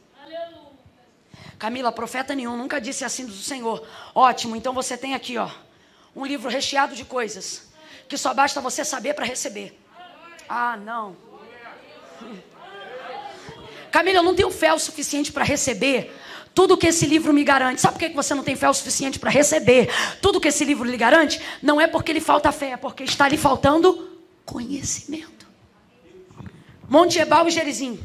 Camila, profeta nenhum nunca disse assim do Senhor. Ótimo, então você tem aqui, ó, um livro recheado de coisas que só basta você saber para receber. Ah, não. Camila, eu não tenho fé o suficiente para receber tudo que esse livro me garante. Sabe por que você não tem fé o suficiente para receber tudo que esse livro lhe garante? Não é porque lhe falta fé, é porque está lhe faltando conhecimento. Monte Ebal e Gerizim.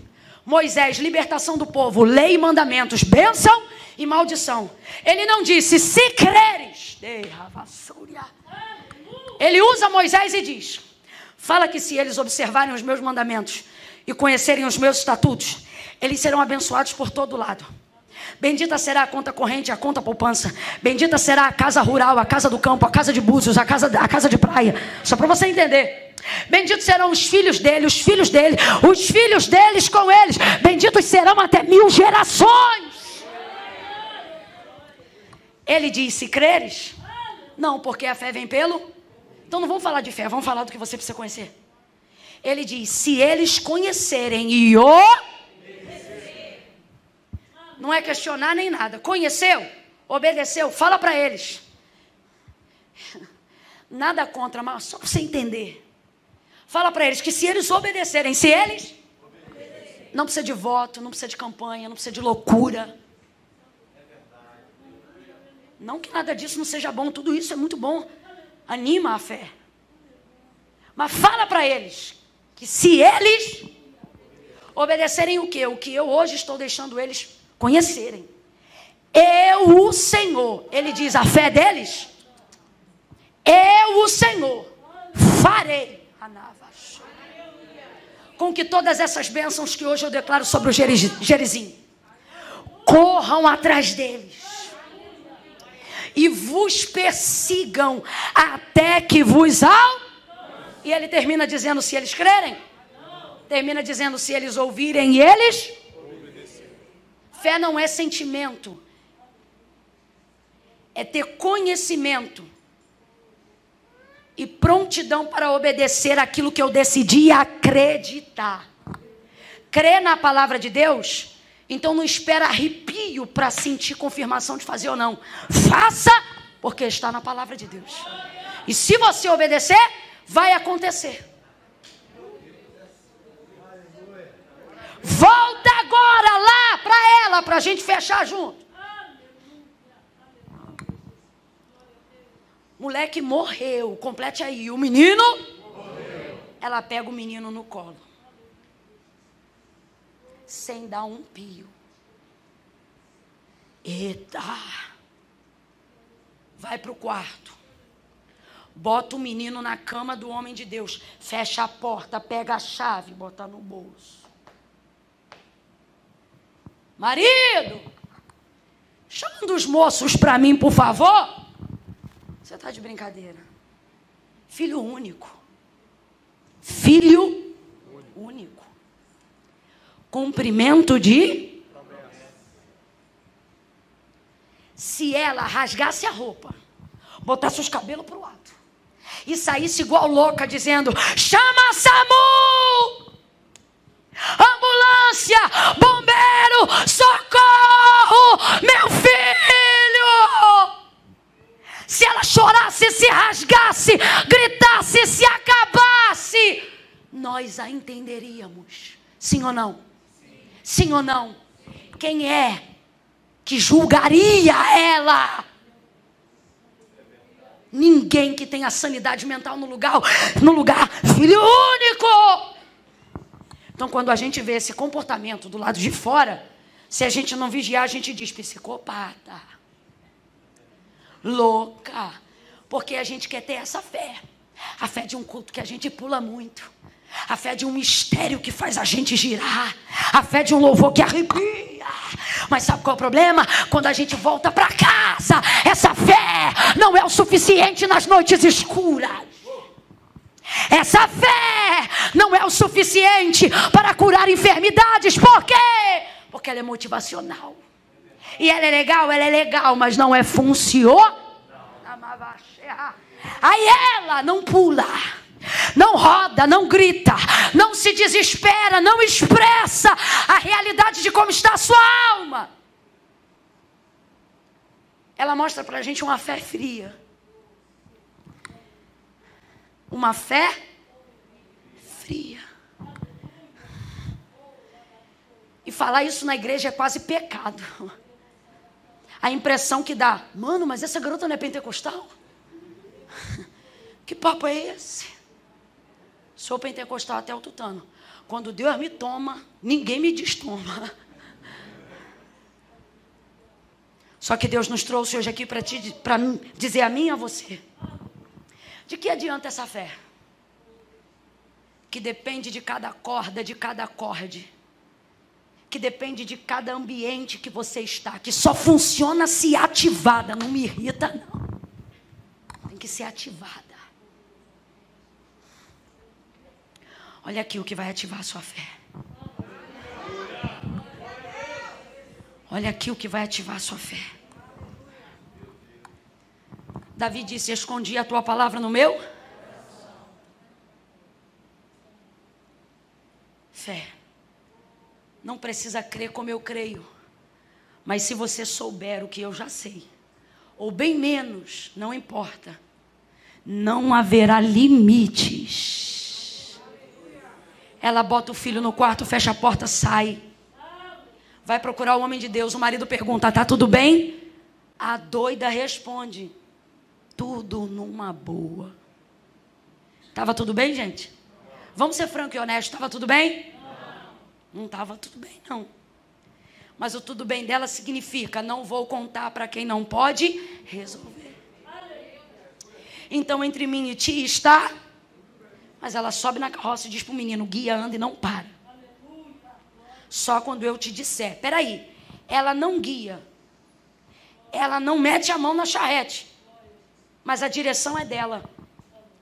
Moisés, libertação do povo, lei e mandamentos, bênção e maldição. Ele não disse, se creres. Ele usa Moisés e diz: Fala que se eles observarem os meus mandamentos e conhecerem os meus estatutos, eles serão abençoados por todo lado. Bendita será a conta corrente, a conta poupança. Bendita será a casa rural, a casa do campo, a casa de búzios, a casa, a casa de praia. Só para você entender. Benditos serão os filhos dele, os filhos dele, os filhos deles com eles. Benditos serão até mil gerações. Ele disse: creres? Não, porque a fé vem pelo. Então não vamos falar de fé, vamos falar do que você precisa conhecer. Ele diz: se eles conhecerem e o. Não é questionar nem nada. Conheceu? Obedeceu? Fala para eles. Nada contra, mas só para você entender. Fala para eles que se eles obedecerem, se eles. Não precisa de voto, não precisa de campanha, não precisa de loucura. Não que nada disso não seja bom, tudo isso é muito bom. Anima a fé. Mas fala para eles que se eles obedecerem o que? O que eu hoje estou deixando eles conhecerem. Eu, o Senhor, ele diz a fé deles. Eu, o Senhor, farei com que todas essas bênçãos que hoje eu declaro sobre o Gerizim corram atrás deles e vos persigam até que vos ao. E ele termina dizendo: se eles crerem, termina dizendo: se eles ouvirem e eles. Fé não é sentimento, é ter conhecimento e prontidão para obedecer aquilo que eu decidi acreditar. Crer na palavra de Deus então não espera arrepio para sentir confirmação de fazer ou não. Faça, porque está na palavra de Deus. E se você obedecer, vai acontecer. Volta agora lá para ela, para a gente fechar junto. Moleque morreu, complete aí. O menino, morreu. ela pega o menino no colo sem dar um pio. Eita! Vai para o quarto. Bota o menino na cama do homem de Deus. Fecha a porta, pega a chave, bota no bolso. Marido, chama um dos moços para mim, por favor. Você está de brincadeira. Filho único. Filho único cumprimento de. Se ela rasgasse a roupa, botasse os cabelos para o lado e saísse igual louca dizendo: chama SAMU! Ambulância! Bombeiro! Socorro! Meu filho! Se ela chorasse, se rasgasse, gritasse, se acabasse, nós a entenderíamos. Sim ou não? Sim ou não? Quem é que julgaria ela? Ninguém que tenha sanidade mental no lugar, no lugar, filho único. Então, quando a gente vê esse comportamento do lado de fora, se a gente não vigiar, a gente diz psicopata, louca, porque a gente quer ter essa fé, a fé de um culto que a gente pula muito. A fé de um mistério que faz a gente girar. A fé de um louvor que arrepia. Mas sabe qual é o problema? Quando a gente volta para casa, essa fé não é o suficiente nas noites escuras. Essa fé não é o suficiente para curar enfermidades. Por quê? Porque ela é motivacional. E ela é legal, ela é legal, mas não é funcional. Aí ela não pula não roda, não grita, não se desespera, não expressa a realidade de como está a sua alma. Ela mostra para a gente uma fé fria. Uma fé fria. E falar isso na igreja é quase pecado. A impressão que dá, mano, mas essa garota não é pentecostal? Que papo é esse? Sou pentecostal até o tutano. Quando Deus me toma, ninguém me destoma. Só que Deus nos trouxe hoje aqui para dizer a mim e a você. De que adianta essa fé? Que depende de cada corda, de cada acorde. Que depende de cada ambiente que você está. Que só funciona se ativada. Não me irrita, não. Tem que ser ativada. Olha aqui o que vai ativar a sua fé. Olha aqui o que vai ativar a sua fé. Davi disse: Escondi a tua palavra no meu. Fé. Não precisa crer como eu creio, Mas se você souber o que eu já sei, ou bem menos, não importa, não haverá limites. Ela bota o filho no quarto, fecha a porta, sai. Vai procurar o homem de Deus. O marido pergunta: Tá tudo bem? A doida responde: Tudo numa boa. Tava tudo bem, gente? Vamos ser franco e honesto. Tava tudo bem? Não estava tudo bem, não. Mas o tudo bem dela significa: não vou contar para quem não pode resolver. Então, entre mim e ti está. Mas ela sobe na carroça e diz para o menino: guia, anda e não para. Só quando eu te disser. Peraí, ela não guia. Ela não mete a mão na charrete. Mas a direção é dela.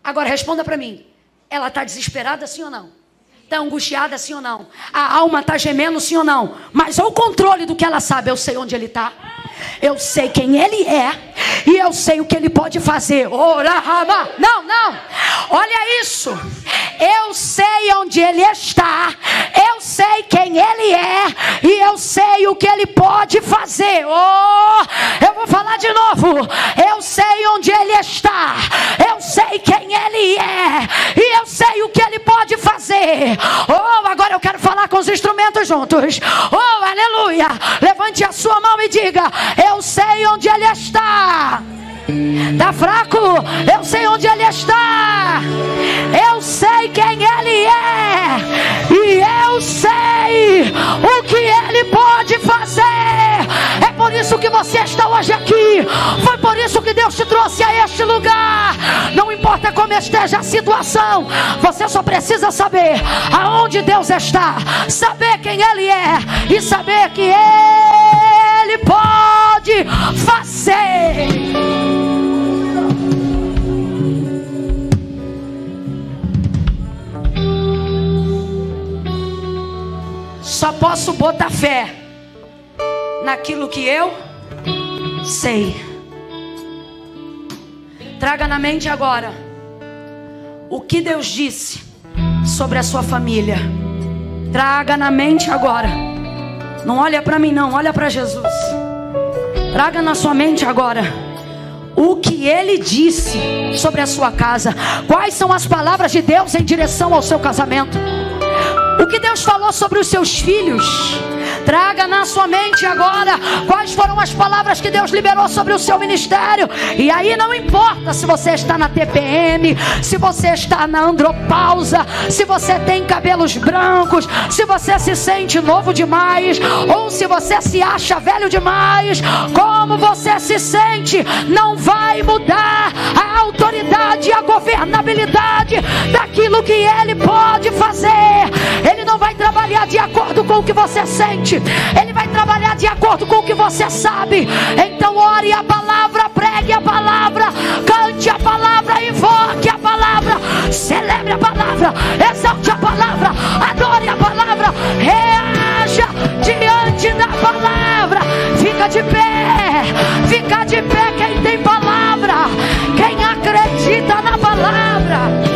Agora responda para mim. Ela está desesperada, sim ou não? Está angustiada, sim ou não? A alma está gemendo, sim ou não? Mas ao controle do que ela sabe, eu sei onde ele está. Eu sei quem ele é e eu sei o que ele pode fazer. Orahama. Não, não. Olha isso. Eu sei onde ele está. Eu sei quem ele é e eu sei o que ele pode fazer. Oh, eu vou falar de novo. Eu sei onde ele está. Eu sei quem ele é e eu sei o que ele pode fazer. Oh, agora eu quero falar com os instrumentos juntos. Oh, aleluia. Levante a sua mão e diga: Eu sei onde ele está. Está fraco? Eu sei onde ele está. Eu sei quem ele é. E eu sei o que ele pode fazer. É por isso que você está hoje aqui. Foi por isso que Deus te trouxe a este lugar. Não importa como esteja a situação, você só precisa saber aonde Deus está, saber quem ele é e saber que ele pode fazer. Só posso botar fé naquilo que eu sei. Traga na mente agora o que Deus disse sobre a sua família. Traga na mente agora. Não olha para mim não, olha para Jesus. Traga na sua mente agora o que ele disse sobre a sua casa. Quais são as palavras de Deus em direção ao seu casamento? O que Deus falou sobre os seus filhos? Traga na sua mente agora quais foram as palavras que Deus liberou sobre o seu ministério. E aí não importa se você está na TPM, se você está na andropausa, se você tem cabelos brancos, se você se sente novo demais, ou se você se acha velho demais, como você se sente, não vai mudar a autoridade e a governabilidade daquilo que Ele pode fazer. Ele não vai trabalhar de acordo com o que você sente, ele vai trabalhar de acordo com o que você sabe. Então ore a palavra, pregue a palavra, cante a palavra, invoque a palavra, celebre a palavra, exalte a palavra, adore a palavra, reaja diante da palavra. Fica de pé, fica de pé quem tem palavra, quem acredita na palavra.